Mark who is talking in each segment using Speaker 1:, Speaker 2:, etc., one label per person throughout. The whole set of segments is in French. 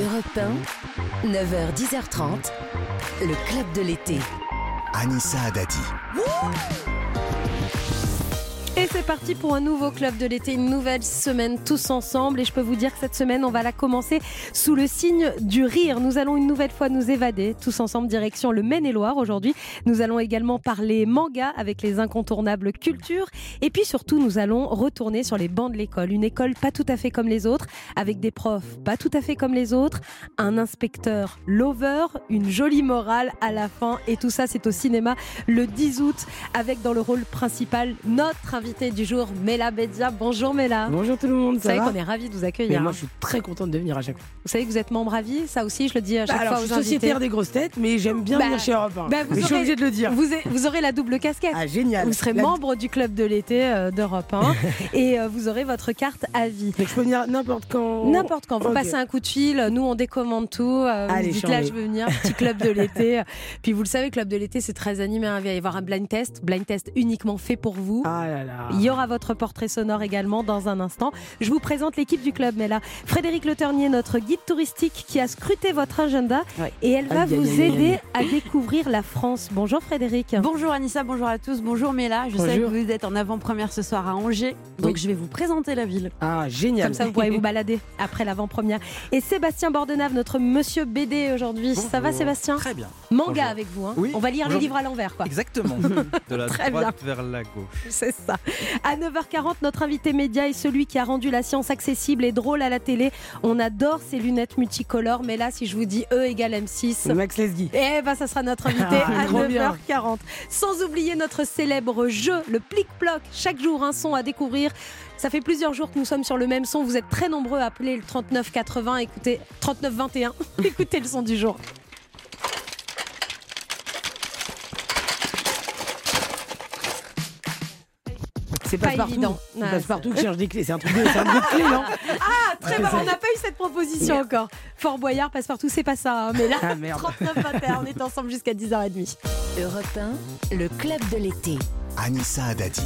Speaker 1: Europe 1, 9h, 10h30, le club de l'été.
Speaker 2: Anissa Adadi.
Speaker 3: Et c'est parti pour un nouveau club de l'été, une nouvelle semaine tous ensemble. Et je peux vous dire que cette semaine, on va la commencer sous le signe du rire. Nous allons une nouvelle fois nous évader tous ensemble direction le Maine-et-Loire aujourd'hui. Nous allons également parler manga avec les incontournables cultures. Et puis surtout, nous allons retourner sur les bancs de l'école. Une école pas tout à fait comme les autres, avec des profs pas tout à fait comme les autres, un inspecteur lover, une jolie morale à la fin. Et tout ça, c'est au cinéma le 10 août avec dans le rôle principal notre invité du jour, Mela Bedia. Bonjour Mela.
Speaker 4: Bonjour tout le monde,
Speaker 3: Vous
Speaker 4: ça
Speaker 3: savez qu'on est ravis de vous
Speaker 4: Mais
Speaker 3: accueillir.
Speaker 4: Moi,
Speaker 3: hein.
Speaker 4: je suis très contente de venir à chaque fois.
Speaker 3: Vous savez que vous êtes membre à vie, ça aussi, je le dis à chaque
Speaker 4: Bah, alors,
Speaker 3: fois
Speaker 4: je
Speaker 3: aux
Speaker 4: suis
Speaker 3: invités.
Speaker 4: sociétaire des grosses têtes, mais j'aime bien
Speaker 3: Bah,
Speaker 4: venir chez Europe 1.
Speaker 3: bah, vous
Speaker 4: mais je suis
Speaker 3: aurez-
Speaker 4: obligée de le dire.
Speaker 3: Vous, vous aurez la double casquette.
Speaker 4: Ah, génial.
Speaker 3: Vous serez
Speaker 4: La-
Speaker 3: membre du club de l'été euh, d'Europe 1 et euh, vous aurez votre carte à vie.
Speaker 4: Donc, je peux venir n'importe quand.
Speaker 3: N'importe quand, vous passez un coup de fil, nous on décommande tout, euh, vous
Speaker 4: Allez,
Speaker 3: dites là je veux venir, petit club de l'été. Puis vous le savez, club de l'été c'est très animé, hein. il va y avoir un blind test, blind test uniquement fait pour vous.
Speaker 4: Ah là là.
Speaker 3: Il y aura votre portrait sonore également dans un instant. Je vous présente l'équipe du club, mais là, Frédéric Le Ternier, notre guide touristique qui a scruté votre agenda
Speaker 4: Ouais.
Speaker 3: et elle va vous
Speaker 4: aïe, aïe,
Speaker 3: aider
Speaker 4: aïe.
Speaker 3: à découvrir la France. Bonjour Frédéric.
Speaker 5: Bonjour Anissa, bonjour à tous, bonjour Mela. Je sais que vous êtes en avant-première ce soir à Angers, donc
Speaker 4: Oui.
Speaker 5: je vais vous présenter la ville.
Speaker 4: Ah, génial.
Speaker 3: Comme ça, vous pourrez vous balader après l'avant-première. Et Sébastien Bordenave, notre monsieur BD aujourd'hui. Ça va, Sébastien
Speaker 6: Très bien.
Speaker 3: Manga
Speaker 6: Bonjour.
Speaker 3: avec vous. hein.
Speaker 6: Oui,
Speaker 3: On va lire
Speaker 6: bonjour.
Speaker 3: les livres à l'envers, quoi.
Speaker 6: Exactement. De la
Speaker 3: Très
Speaker 6: droite vers la gauche.
Speaker 3: C'est ça. À 9h40, notre invité média est celui qui a rendu la science accessible et drôle à la télé. On adore ces lunettes multicolores, mais là, si je vous dis E égale M6,
Speaker 4: Max Lesguy.
Speaker 3: eh ben, ça sera notre invité
Speaker 4: Ah,
Speaker 3: à
Speaker 4: trop bien.
Speaker 3: 9h40. Sans oublier notre célèbre jeu, le plic-ploc. Chaque jour, un son à découvrir. Ça fait plusieurs jours que nous sommes sur le même son. Vous êtes très nombreux à appeler le 3980. Écoutez, 3921. Écoutez le son du jour.
Speaker 4: C'est
Speaker 3: Pas
Speaker 4: passe-partout.
Speaker 3: évident.
Speaker 4: C'est
Speaker 3: Ah,
Speaker 4: passe-partout qui cherche des clés. C'est un truc de, c'est un truc de clé, non
Speaker 3: Ah, très bien. On n'a pas eu cette proposition encore. Fort Boyard, passe partout, c'est pas ça. hein. Mais là,
Speaker 4: Ah, merde.
Speaker 3: 3921. On est ensemble jusqu'à 10h30.
Speaker 1: Europe 1, le club de l'été.
Speaker 2: Anissa Adadi.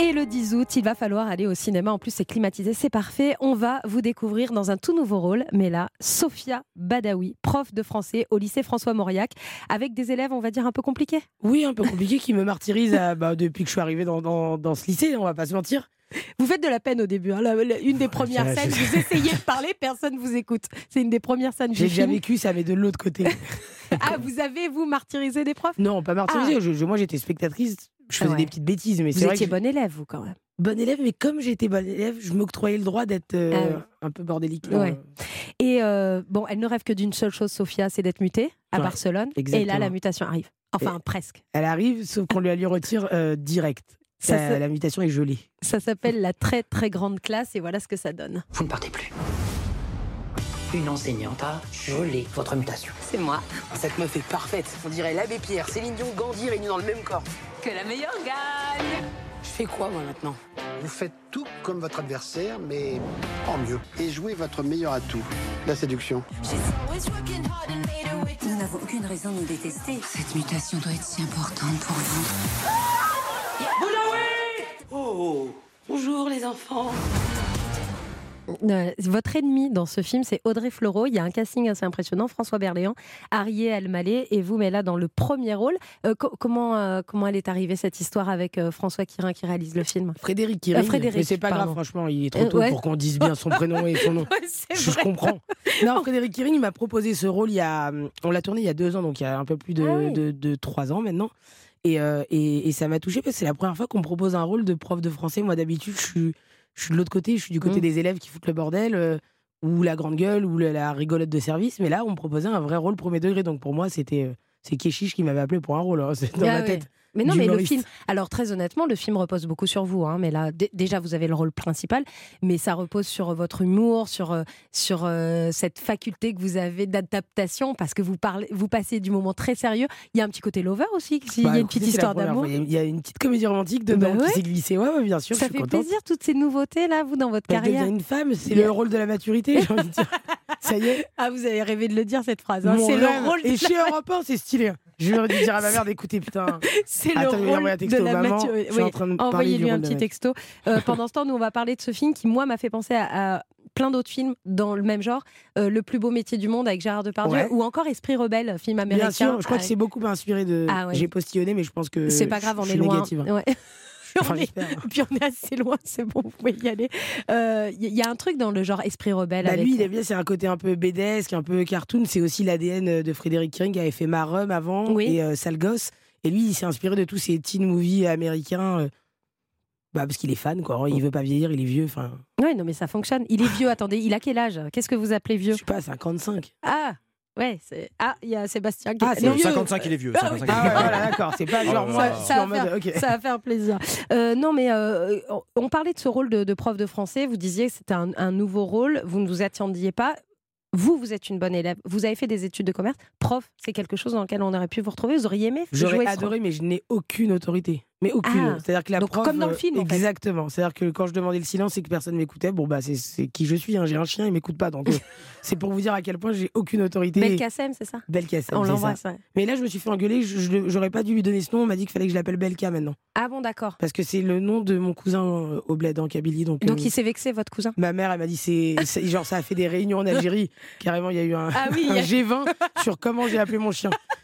Speaker 3: Et le 10 août, il va falloir aller au cinéma. En plus, c'est climatisé, c'est parfait. On va vous découvrir dans un tout nouveau rôle. Mais là, Sophia Badawi, prof de français au lycée François Mauriac, avec des élèves, on va dire, un peu compliqués.
Speaker 4: Oui, un peu compliqué, qui me martyrise à- bah, depuis que je suis arrivé dans, dans, dans ce lycée, on va pas se mentir.
Speaker 3: Vous faites de la peine au début. hein. La- la- une des premières scènes, vous essayez de parler, personne vous écoute. C'est une des premières scènes
Speaker 4: J'ai déjà vécu ça, mais de l'autre côté.
Speaker 3: Ah, vous avez, vous, martyrisé des profs?
Speaker 4: Non, pas martyrisé. Je- je- moi, j'étais spectatrice. Je faisais
Speaker 3: Ah ouais.
Speaker 4: des petites bêtises, mais
Speaker 3: Vous
Speaker 4: c'est vrai
Speaker 3: étiez
Speaker 4: que
Speaker 3: bon élève, vous, quand même.
Speaker 4: bonne élève, mais comme j'étais bonne élève, je m'octroyais le droit d'être euh,
Speaker 3: Ah
Speaker 4: un peu bordélique.
Speaker 3: Ouais.
Speaker 4: euh.
Speaker 3: Et euh, bon, elle ne rêve que d'une seule chose, Sophia, c'est d'être mutée à Barcelone. Et là, la mutation arrive. Enfin, presque.
Speaker 4: Elle arrive, sauf qu'on lui, lui retire euh, direct.
Speaker 3: Ça,
Speaker 4: La- mutation est gelée.
Speaker 3: Ça s'appelle la très très grande classe et voilà ce que ça donne.
Speaker 7: Vous ne partez plus. Une enseignante a gelé votre mutation.
Speaker 1: C'est moi.
Speaker 7: Cette meuf est parfaite. On dirait l'abbé Pierre, Céline Dion, Gandhi réunis dans le même corps.
Speaker 1: Que la meilleure gagne.
Speaker 7: Je fais quoi, moi, maintenant?
Speaker 8: Vous faites tout comme votre adversaire, mais en mieux. Et jouez votre meilleur atout, la séduction.
Speaker 1: Nous n'avons aucune raison de nous détester.
Speaker 9: Cette mutation doit être si importante pour vous.
Speaker 7: Bonjour, les enfants.
Speaker 3: Euh, Votre ennemi dans ce film, c'est Audrey Fleurot. Il y a un casting assez impressionnant. François Berléand, Arié Elmaleh et vous, mais là dans le premier rôle. Euh, co- comment, euh, comment elle est arrivée cette histoire avec euh, François Quirin qui réalise le film?
Speaker 4: Frédéric.
Speaker 3: Euh, Frédéric,
Speaker 4: mais c'est pas
Speaker 3: pardon.
Speaker 4: grave, franchement, il est trop
Speaker 3: Euh,
Speaker 4: tôt
Speaker 3: ouais.
Speaker 4: pour qu'on dise bien son prénom et son nom. Je, je comprends. Non, Frédéric Kiring, il m'a proposé ce rôle il y a. On l'a tourné il y a deux ans, donc il y a un peu plus de,
Speaker 3: Ah oui.
Speaker 4: de, de trois ans maintenant. Et, euh, et, et ça m'a touché parce que c'est la première fois qu'on me propose un rôle de prof de français. Moi, d'habitude, je suis, je suis de l'autre côté, je suis du côté
Speaker 3: Mm.
Speaker 4: des élèves qui foutent le bordel, euh, ou la grande gueule, ou la, la rigolette de service. Mais là, on me proposait un vrai rôle premier degré. Donc pour moi, c'était. euh, c'est Keshish qui m'avait appelé pour un rôle, hein, c'est dans
Speaker 3: Ah
Speaker 4: ma
Speaker 3: ouais.
Speaker 4: tête.
Speaker 3: Mais non, mais le film. Alors très honnêtement, le film repose beaucoup sur vous. hein, mais là, dé- déjà, vous avez le rôle principal, mais ça repose sur votre humour, sur euh, sur euh, cette faculté que vous avez d'adaptation, parce que vous parlez, vous passez du moment très sérieux. Il y a un petit côté lover aussi.
Speaker 4: Bah,
Speaker 3: y a une petite histoire d'amour.
Speaker 4: Il y a- il une petite comédie romantique dedans
Speaker 3: Bah ouais.
Speaker 4: qui s'est glissée. Ouais, ouais, bien sûr,
Speaker 3: Ça
Speaker 4: je suis
Speaker 3: fait
Speaker 4: contente.
Speaker 3: plaisir toutes ces nouveautés là, vous dans votre
Speaker 4: Bah,
Speaker 3: carrière.
Speaker 4: une femme, c'est
Speaker 3: Il
Speaker 4: le rôle de la maturité, j'ai envie de dire. Ça y est.
Speaker 3: Ah, vous avez rêvé de le dire cette phrase. hein. C'est le rôle. de
Speaker 4: Et
Speaker 3: la-
Speaker 4: chez Europe 1, c'est stylé. Je vais dire à ma mère d'écouter, putain.
Speaker 3: C'est le rôle
Speaker 4: un
Speaker 3: de
Speaker 4: texto,
Speaker 3: la
Speaker 4: maman,
Speaker 3: maturité.
Speaker 4: je suis
Speaker 3: Oui,
Speaker 4: en train de parler
Speaker 3: Envoyez-lui un
Speaker 4: de
Speaker 3: petit texto. Euh, pendant ce temps, nous, on va parler de ce film qui, moi, m'a fait penser à, à plein d'autres films dans le même genre. Euh, le plus beau métier du monde avec Gérard Depardieu
Speaker 4: Ouais.
Speaker 3: ou encore Esprit rebelle, film américain.
Speaker 4: Bien sûr, je crois que c'est beaucoup inspiré de.
Speaker 3: Ah ouais.
Speaker 4: J'ai postillonné, mais je pense que.
Speaker 3: C'est pas grave, on est loin.
Speaker 4: négative, hein.
Speaker 3: Ouais.
Speaker 4: Enfin,
Speaker 3: On est-. Puis on est assez loin, c'est bon, vous pouvez y aller. Il y, a un truc dans le genre Esprit rebelle.
Speaker 4: Bah,
Speaker 3: avec...
Speaker 4: lui, il bien, c'est un côté un peu BDesque, un peu cartoon. C'est aussi l'ADN de Frédéric Kering qui avait fait Marum avant
Speaker 3: Oui.
Speaker 4: et euh, Sale Gosse. Et lui, il s'est inspiré de tous ces teen movies américains. euh, bah, parce qu'il est fan, quoi. Il veut pas vieillir, il est vieux. Enfin,
Speaker 3: Oui, non, mais ça fonctionne. Il est vieux, attendez, il a quel âge? Qu'est-ce que vous appelez vieux?
Speaker 4: Je sais pas, 55.
Speaker 3: Ah Ouais, c'est ah, il y a Sébastien qui
Speaker 4: Ah,
Speaker 3: est
Speaker 4: c'est
Speaker 3: non,
Speaker 4: vieux.
Speaker 6: 55, il est vieux.
Speaker 3: Ah oui.
Speaker 6: 55, il est
Speaker 4: Ah ouais, voilà, d'accord. C'est pas
Speaker 6: Oh
Speaker 4: genre suis
Speaker 3: ça, va faire, ça va faire plaisir. Euh, non, mais euh, on- parlait de ce rôle de, de prof de français. Vous disiez que c'était un, un nouveau rôle. Vous ne vous attendiez pas. Vous, vous êtes une bonne élève. Vous avez fait des études de commerce. Prof, c'est quelque chose dans lequel on aurait pu vous retrouver. Vous auriez aimé jouer
Speaker 4: J'aurais adoré, mais je n'ai aucune autorité. Mais aucune.
Speaker 3: Ah.
Speaker 4: C'est-à-dire que la
Speaker 3: Donc,
Speaker 4: prof,
Speaker 3: comme dans le
Speaker 4: euh,
Speaker 3: film, en fait.
Speaker 4: Exactement. C'est-à-dire que quand je demandais le silence et que personne m'écoutait, bon bah c'est- qui je suis. hein. J'ai un chien, il m'écoute pas. Donc euh, c'est pour vous dire à quel point j'ai aucune autorité.
Speaker 3: Belle Kassem, c'est ça?
Speaker 4: Belkacem,
Speaker 3: On l'embrasse. ouais.
Speaker 4: Mais là, je me suis fait engueuler. J'aurais pas dû lui donner ce nom. On m'a dit qu'il fallait que je l'appelle Belka maintenant.
Speaker 3: Ah bon, d'accord.
Speaker 4: Parce que c'est le nom de mon cousin euh, au bled en Kabylie. Donc,
Speaker 3: Donc
Speaker 4: euh,
Speaker 3: il s'est vexé, votre cousin?
Speaker 4: Ma mère, elle m'a dit c'est genre ça a fait des réunions en Algérie. Carrément, il y a eu un,
Speaker 3: Ah oui,
Speaker 4: un G20 sur comment j'ai appelé mon chien.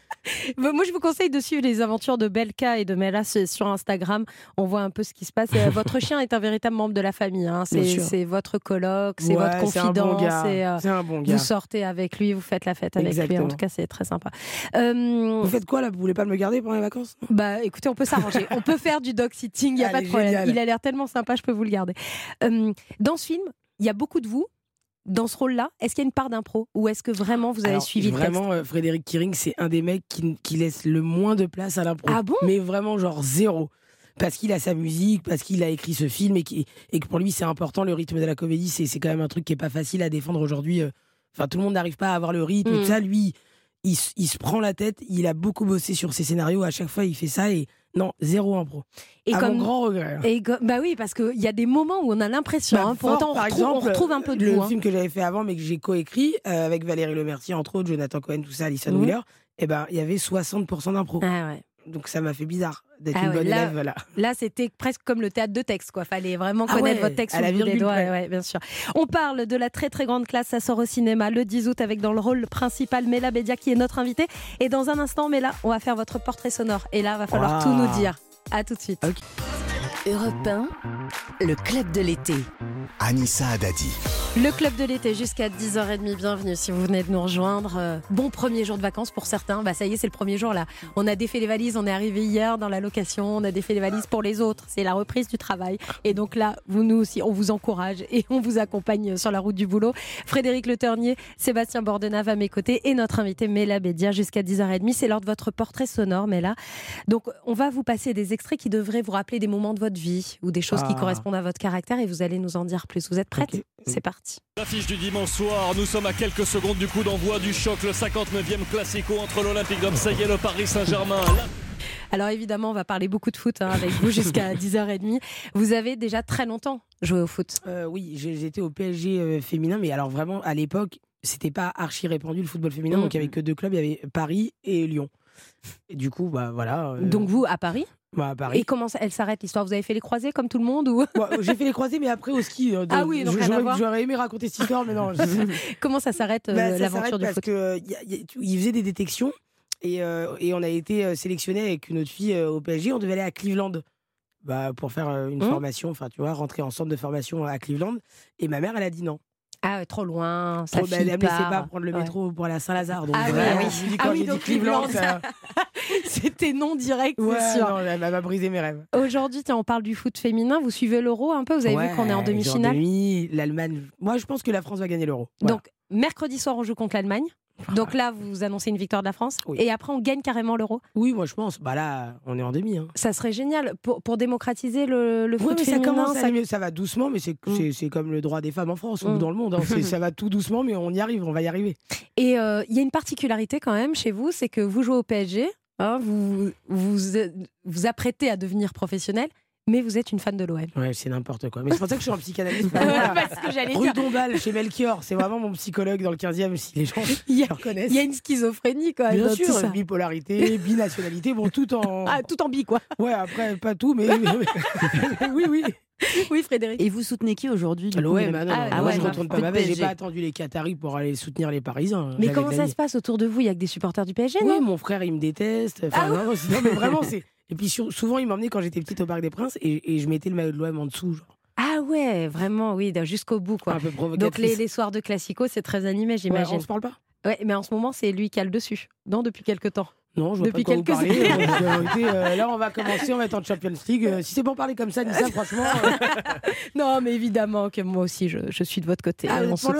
Speaker 3: Bah, Moi, je vous conseille de suivre les aventures de Belka et de Melas sur Instagram. On voit un peu ce qui se passe. Euh, Votre chien est un véritable membre de la famille. hein. C'est votre coloc, c'est
Speaker 4: Ouais,
Speaker 3: votre
Speaker 4: c'est un
Speaker 3: confident.
Speaker 4: bon
Speaker 3: c'est, euh,
Speaker 4: un bon gars.
Speaker 3: vous sortez avec lui, vous faites la fête avec lui. En tout cas, c'est très sympa. Euh,
Speaker 4: Vous faites quoi là? Vous voulez pas me garder pendant les vacances?
Speaker 3: Bah, écoutez, on peut s'arranger. on peut faire du dog sitting, il n'y a pas
Speaker 4: Allez,
Speaker 3: de problème.
Speaker 4: génial.
Speaker 3: Il a l'air tellement sympa, je peux vous le garder. Euh, dans ce film, il y a beaucoup de vous. Dans ce rôle-là, est-ce qu'il y a une part d'impro ou est-ce que vraiment vous avez
Speaker 4: Alors,
Speaker 3: suivi le texte
Speaker 4: Vraiment, euh, Frédéric Kiring, c'est un des mecs qui, qui laisse le moins de place à l'impro.
Speaker 3: Ah bon?
Speaker 4: Mais vraiment, genre zéro. Parce qu'il a sa musique, parce qu'il a écrit ce film et, qui- et que pour lui, c'est important. Le rythme de la comédie, c'est quand même un truc qui est pas facile à défendre aujourd'hui. euh. Enfin, tout le monde n'arrive pas à avoir le rythme. et
Speaker 3: Mm.
Speaker 4: tout ça, lui, il, se prend la tête. Il a beaucoup bossé sur ses scénarios. À chaque fois, il fait ça et non, zéro impro.
Speaker 3: Et
Speaker 4: à
Speaker 3: comme
Speaker 4: mon grand regret. hein.
Speaker 3: Et bah oui, parce qu'il y a des moments où on a l'impression.
Speaker 4: Bah,
Speaker 3: hein, pour autant, on
Speaker 4: par
Speaker 3: retrouve, on
Speaker 4: exemple,
Speaker 3: retrouve un peu de
Speaker 4: le film que j'avais fait avant, mais que j'ai coécrit euh, avec Valérie Lemercier, entre autres, Jonathan Cohen, tout ça, Alison
Speaker 3: Mhm.
Speaker 4: Wheeler. Et ben, il y avait 60% d'impro.
Speaker 3: Ah ouais.
Speaker 4: Donc ça m'a fait bizarre d'être
Speaker 3: Ah
Speaker 4: une
Speaker 3: ouais,
Speaker 4: bonne
Speaker 3: là-
Speaker 4: élève. Voilà.
Speaker 3: Là, c'était presque comme le théâtre de texte, quoi. Fallait vraiment
Speaker 4: Ah
Speaker 3: connaître
Speaker 4: ouais,
Speaker 3: votre texte
Speaker 4: à la virgule
Speaker 3: doigts. ouais, bien sûr. On parle de la très très grande classe. Ça sort au cinéma le 10 août avec dans le rôle principal Mela Bédia qui est notre invitée. Et dans un instant, Mela, on va faire votre portrait sonore. Et là, va falloir
Speaker 4: Wow.
Speaker 3: tout nous dire. À tout de suite.
Speaker 1: Europe 1, le club de l'été.
Speaker 2: Anissa Haddadi.
Speaker 3: Le club de l'été jusqu'à 10h30. Bienvenue si vous venez de nous rejoindre. Euh, Bon premier jour de vacances pour certains. Bah ça y est, c'est le premier jour là. On a défait les valises, on est arrivé hier dans la location, on a défait les valises pour les autres. C'est la reprise du travail. Et donc là, vous nous aussi, on vous encourage et on vous accompagne sur la route du boulot. Frédéric Le Ternier, Sébastien Bordenave à mes côtés et notre invité Mela Bédia jusqu'à 10h30. C'est l'heure de votre portrait sonore, Mela. Donc on va vous passer des extraits qui devraient vous rappeler des moments de votre vie ou des choses qui
Speaker 4: Ah.
Speaker 3: correspondent à votre caractère et vous allez nous en dire plus. Vous êtes prête. C'est parti.
Speaker 10: L'affiche du dimanche soir, nous sommes à quelques secondes du coup d'envoi du choc, le 59e classico entre l'Olympique de Marseille et le Paris Saint-Germain. La-
Speaker 3: Alors évidemment, on va parler beaucoup de foot hein, avec vous jusqu'à 10h30. Vous avez déjà très longtemps joué au foot.
Speaker 4: Euh, oui, j'ai- j'étais au PSG euh, féminin, mais alors vraiment, à l'époque, c'était pas archi répandu le football féminin.
Speaker 3: Mm.
Speaker 4: Donc il y avait que deux clubs, il y avait Paris et Lyon. Et du coup, bah voilà. euh,
Speaker 3: Donc vous, à Paris.
Speaker 4: Bah, à Paris.
Speaker 3: Et comment ça- elle s'arrête l'histoire? Vous avez fait les croisés comme tout le monde ou?
Speaker 4: Bon, j'ai fait les croisés, mais après au ski. euh, de-
Speaker 3: Ah oui, donc
Speaker 4: j'aurais- aimé raconter cette histoire, mais non.
Speaker 3: comment ça s'arrête euh,
Speaker 4: Bah,
Speaker 3: l'aventure du
Speaker 4: parce
Speaker 3: foot?
Speaker 4: que euh, y a- y a- tu- il faisait des détections et, euh, et on a été euh, sélectionné avec une autre fille euh, au PSG. On devait aller à Cleveland bah, pour faire euh, une
Speaker 3: Hum.
Speaker 4: formation, enfin tu vois, rentrer en centre de formation à Cleveland. Et ma mère, elle a dit non.
Speaker 3: Ah ouais, trop loin, ça
Speaker 4: Trop, bah, laissait
Speaker 3: part.
Speaker 4: pas prendre le
Speaker 3: Ouais.
Speaker 4: métro pour aller à Saint-Lazare. Donc
Speaker 3: Ah oui, ah oui. Ah oui, donc
Speaker 4: Cleveland, ça-
Speaker 3: C'était non direct,
Speaker 4: Ouais,
Speaker 3: c'est sûr.
Speaker 4: non, elle m'a brisé mes rêves.
Speaker 3: Aujourd'hui, tiens, on parle du foot féminin. Vous suivez l'Euro un peu? Vous avez vu qu'on est en
Speaker 4: Ouais,
Speaker 3: demi-finale
Speaker 4: demi, l'Allemagne. Moi, je pense que la France va gagner l'euro. Voilà.
Speaker 3: Donc mercredi soir, on joue contre l'Allemagne. Donc là, vous annoncez une victoire de la France.
Speaker 4: Oui.
Speaker 3: Et après, on gagne carrément l'Euro.
Speaker 4: oui, moi je pense. Bah là, on est en demi. Hein.
Speaker 3: Ça serait génial pour, pour démocratiser le, le foot
Speaker 4: mais ça
Speaker 3: féminin.
Speaker 4: commence
Speaker 3: ça-
Speaker 4: aller mieux. Ça va doucement, mais c'est
Speaker 3: Mm.
Speaker 4: c'est- comme le droit des femmes en France ou
Speaker 3: Mm.
Speaker 4: dans le monde. hein. Ça va tout doucement, mais on y arrive, on va y arriver.
Speaker 3: Et euh, il y a une particularité quand même chez vous, c'est que vous jouez au PSG, hein, vous, vous vous apprêtez à devenir professionnel, mais vous êtes une fan de l'OM.
Speaker 4: Ouais, c'est n'importe quoi. Mais c'est pour ça que je suis en psychanalyste.
Speaker 3: Ouais,
Speaker 4: Voilà.
Speaker 3: parce que j'allais
Speaker 4: Rue
Speaker 3: dire.
Speaker 4: Dombal, chez Melchior, c'est vraiment mon psychologue dans le 15e, si les gens
Speaker 3: Il y a-
Speaker 4: le reconnaissent.
Speaker 3: Il y a une schizophrénie même.
Speaker 4: Bien
Speaker 3: dans
Speaker 4: sûr,
Speaker 3: tout ça.
Speaker 4: bipolarité, binationalité, bon, tout en.
Speaker 3: Ah, tout en bi, quoi.
Speaker 4: Ouais, après, pas tout, mais. oui, oui.
Speaker 3: Oui, Frédéric.
Speaker 5: Et vous soutenez qui aujourd'hui
Speaker 4: L'OM, ah non,
Speaker 3: Ah, ah ouais,
Speaker 4: je retourne pas ma j'ai pas attendu les Qataris pour aller soutenir les Parisiens.
Speaker 3: Mais comment ça se passe autour de vous Il y a que des supporters du PSG,
Speaker 4: Oui,
Speaker 3: non?
Speaker 4: mon frère, il me déteste. Enfin,
Speaker 3: Ah
Speaker 4: non, non, mais vraiment, c'est. Et puis souvent, il m'emmenait quand j'étais petite au Parc des Princes et, et je mettais le maillot de l'OM en dessous, genre.
Speaker 3: Ah ouais, vraiment, oui, jusqu'au bout, quoi.
Speaker 4: Un peu
Speaker 3: Donc les, les soirs de Classico, c'est très animé,
Speaker 4: Ouais,
Speaker 3: j'imagine.
Speaker 4: on se parle pas?
Speaker 3: Ouais, mais en ce moment, c'est lui qui a le dessus. Non, depuis quelques temps.
Speaker 4: Non, je vois
Speaker 3: Depuis
Speaker 4: pas de quoi vous
Speaker 3: quelques
Speaker 4: parlez.
Speaker 3: années.
Speaker 4: Euh, donc, euh, euh, là, on va commencer, on va être en Champions League. Euh, si c'est pour parler comme ça, Nissa, franchement. euh,
Speaker 3: Non, mais évidemment que moi aussi, je, je suis de votre côté.
Speaker 4: ah,
Speaker 3: On
Speaker 4: vous pour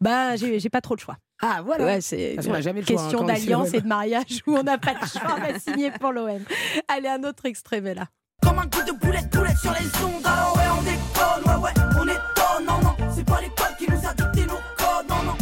Speaker 3: Bah, j'ai pas trop de choix.
Speaker 4: Ah, voilà.
Speaker 3: Ouais, c'est
Speaker 4: façon, on jamais le hein,
Speaker 3: question d'alliance et de mariage où on n'a pas de choix, va signer pour l'OM. Allez, un autre extrait, là.
Speaker 11: Comme un coup de boulet, boulet sur les ondes. Alors ouais, on déconne, ouais, ouais, on étonne. Non, non, c'est pas l'école qui nous a dicté nos codes. Non, non.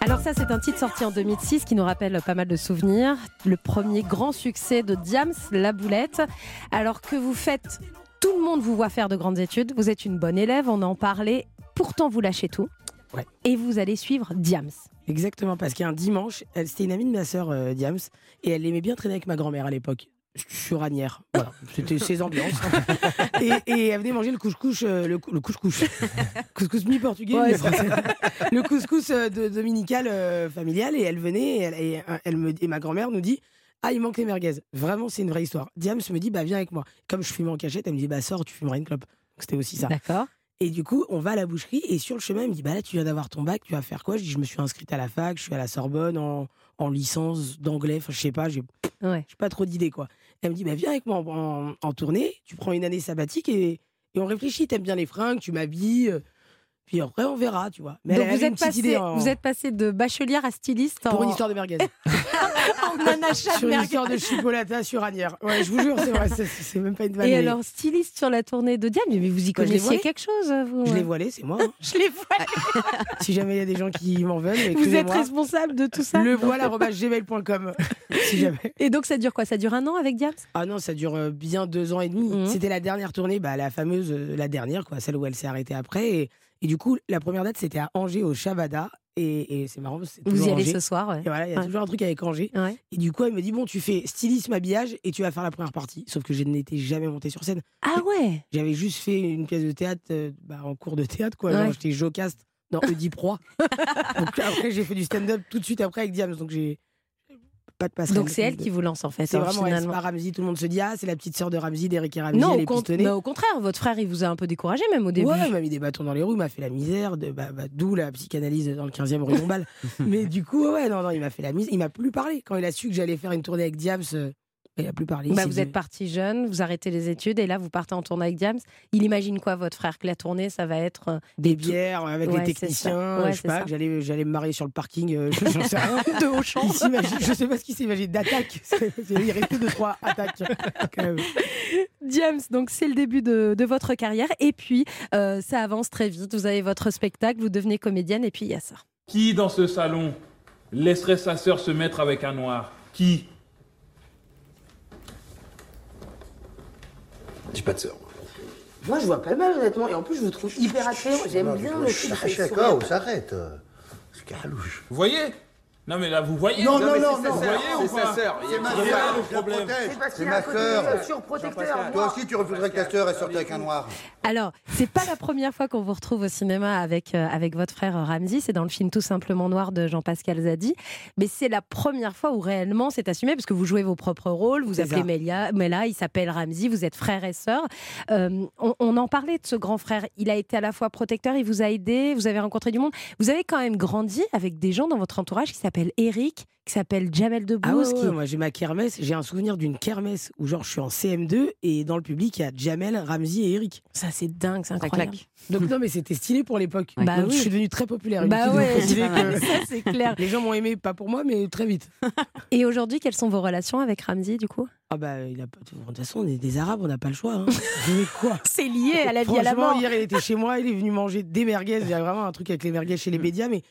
Speaker 3: Alors ça, c'est un titre sorti en 2006 qui nous rappelle pas mal de souvenirs. Le premier grand succès de Diams, La Boulette. Alors que vous faites, tout le monde vous voit faire de grandes études. Vous êtes une bonne élève, on en parlait. Pourtant, vous lâchez tout.
Speaker 4: Ouais.
Speaker 3: Et vous allez suivre Diams.
Speaker 4: Exactement, parce qu'il y a un dimanche, elle- c'était une amie de ma sœur, euh, Diams, et elle aimait bien traîner avec ma grand-mère à l'époque. Sur Agnières. Voilà, c'était ses ambiances. et, et elle venait manger le couscous, euh, le, le couscous. couscous mi-portugais,
Speaker 3: Ouais,
Speaker 4: le couscous euh, de, dominical euh, familial. Et elle venait, et, elle, et, euh, elle me, et ma grand-mère nous dit Ah, il manque les merguez. Vraiment, c'est une vraie histoire. Diams me dit Bah, viens avec moi. Comme je fumais en cachette, elle me dit Bah, sors, tu fumeras une clope. C'était aussi ça.
Speaker 3: D'accord.
Speaker 4: Et du coup, on va à la boucherie et sur le chemin, elle me dit Bah là, tu viens d'avoir ton bac, tu vas faire quoi? Je dis Je me suis inscrite à la fac, je suis à la Sorbonne en, en licence d'anglais, enfin, je sais pas, j'ai
Speaker 3: Ouais.
Speaker 4: pas trop d'idées quoi. Elle me dit Bah viens avec moi en, en- en tournée, tu prends une année sabbatique et, et on réfléchit. T'aimes bien les fringues, tu m'habilles, euh, puis après on verra, tu vois. Mais
Speaker 3: Donc
Speaker 4: elle
Speaker 3: vous
Speaker 4: avait une
Speaker 3: êtes,
Speaker 4: petite
Speaker 3: passé,
Speaker 4: idée en-
Speaker 3: vous êtes passé de bachelière à styliste
Speaker 4: pour
Speaker 3: en,
Speaker 4: une histoire de merguez.
Speaker 3: en un achat de
Speaker 4: sur une
Speaker 3: merguez.
Speaker 4: histoire de chipolata sur Agnières. Ouais, je vous jure, c'est vrai, c'est- c'est même pas une vanne.
Speaker 3: Et
Speaker 4: mais
Speaker 3: alors, styliste sur la tournée de Diams, mais vous y
Speaker 4: Bah, je l'ai
Speaker 3: connaissiez quelque chose, vous
Speaker 4: Je l'ai voilé, c'est moi. hein.
Speaker 3: Je l'ai voilé.
Speaker 4: si jamais il y a des gens qui m'en veulent,
Speaker 3: Vous êtes responsable de tout ça
Speaker 4: Le voile@gmail.com. si jamais.
Speaker 3: Et donc ça dure quoi? Ça dure un an avec Diams
Speaker 4: Ah non, ça dure euh, bien deux ans et demi.
Speaker 3: Mhm.
Speaker 4: C'était la dernière tournée, bah, la fameuse, euh, la dernière, quoi, celle où elle s'est arrêtée après. Et, et du coup, la première date, c'était à Angers, au Shabada. Et, et c'est marrant, c'est
Speaker 3: Vous y allez
Speaker 4: Angers.
Speaker 3: ce soir, ouais.
Speaker 4: Et voilà, il y a
Speaker 3: Ouais.
Speaker 4: toujours un truc avec Angers.
Speaker 3: Ouais.
Speaker 4: Et du coup, elle me dit Bon, tu fais stylisme, habillage et tu vas faire la première partie. Sauf que je n'étais jamais montée sur scène.
Speaker 3: Ah ouais
Speaker 4: J'avais juste fait une pièce de théâtre euh, bah, en cours de théâtre, quoi. Genre, j'étais Jocast dans Oedipe Roi. donc après, j'ai fait du stand-up tout de suite après avec Diams. Donc j'ai pas de passerelle.
Speaker 3: Donc c'est elle qui vous lance en fait.
Speaker 4: C'est
Speaker 3: hein,
Speaker 4: vraiment elle,
Speaker 3: finalement.
Speaker 4: pas Ramsey. Tout le monde se dit Ah, c'est la petite sœur de Ramsey, d'Eric et Ramsey.
Speaker 3: Non,
Speaker 4: elle
Speaker 3: au,
Speaker 4: est
Speaker 3: con-
Speaker 4: pistonnée.
Speaker 3: non, au contraire, votre frère, il vous a un peu découragé même au début.
Speaker 4: Ouais, il m'a mis des bâtons dans les roues, il m'a fait la misère, de, bah, bah, d'où la psychanalyse dans le 15e rue Dombal. Mais du coup, ouais, non, non, il m'a fait la misère. Il m'a plus parlé. Quand il a su que j'allais faire une tournée avec Diams, euh,
Speaker 3: Bah, vous
Speaker 4: dit-
Speaker 3: êtes parti jeune, vous arrêtez les études et là vous partez en tournée avec Diams. Il imagine quoi votre frère que la tournée ça va être euh,
Speaker 4: des bières avec
Speaker 3: Ouais,
Speaker 4: les techniciens.
Speaker 3: Ouais,
Speaker 4: je sais pas, j'allais, j'allais me marier sur le parking, euh, j'en sais rien.
Speaker 3: de Auchan.
Speaker 4: Il s'imagine, je sais pas ce qu'il s'imagine d'attaque. Il restait deux, trois attaques. quand même.
Speaker 3: Diams, donc c'est le début de, de votre carrière et puis euh, ça avance très vite. Vous avez votre spectacle, vous devenez comédienne et puis il y a ça.
Speaker 12: Qui dans ce salon laisserait sa sœur se mettre avec un noir? Qui?
Speaker 8: J'ai pas de sœur.
Speaker 4: Moi, je vois pas mal, honnêtement. Et en plus, je vous trouve hyper attrayant. J'aime bien le
Speaker 8: Je
Speaker 4: truc.
Speaker 8: D'accord, on s'arrête. C'est carouche.
Speaker 12: Vous voyez Non mais là vous voyez
Speaker 8: Non, non, non,
Speaker 12: Vous voyez ou
Speaker 8: C'est sa sœur.
Speaker 12: Il y a
Speaker 8: ma sœur.
Speaker 12: le problème.
Speaker 8: C'est ma sœur. Toi aussi, tu refuserais que ta sœur elle sorte avec un noir.
Speaker 3: Alors, c'est pas la première fois qu'on vous retrouve au cinéma avec, euh, avec votre frère Ramsey, c'est dans le film Tout simplement noir de Jean-Pascal Zadi, mais c'est la première fois où réellement c'est assumé parce que vous jouez vos propres rôles, vous
Speaker 4: C'est
Speaker 3: appelez
Speaker 4: ça.
Speaker 3: Melia, Mela, il s'appelle Ramsey, vous êtes frère et sœur. Euh, on, on en parlait de ce grand frère, il a été à la fois protecteur, il vous a aidé, vous avez rencontré du monde. Vous avez quand même grandi avec des gens dans votre entourage qui s'appellent Eric, qui s'appelle Jamel
Speaker 4: Ah
Speaker 3: Debbouze.
Speaker 4: ouais,
Speaker 3: qui-
Speaker 4: ouais, moi j'ai ma kermesse, j'ai un souvenir d'une kermesse où genre je suis en CM2 et dans le public il y a Jamel, Ramsey et Eric.
Speaker 3: Ça c'est dingue, c'est
Speaker 5: Ça
Speaker 3: incroyable.
Speaker 5: claque.
Speaker 4: Donc non mais c'était stylé pour l'époque.
Speaker 3: Bah oui.
Speaker 4: Je suis devenu très populaire.
Speaker 3: Bah ouais,
Speaker 5: c'est
Speaker 3: clair.
Speaker 4: les gens m'ont aimé, pas pour moi mais très vite.
Speaker 3: Et aujourd'hui, quelles sont vos relations avec Ramsey du coup?
Speaker 4: Ah bah il a de toute façon on est des Arabes, on n'a pas le choix. Hein. mais quoi?
Speaker 3: C'est lié à la vie à la
Speaker 4: Franchement,
Speaker 3: mort.
Speaker 4: hier, il était chez moi, il est venu manger des merguez. Il y a vraiment un truc avec les merguez chez les médias, mais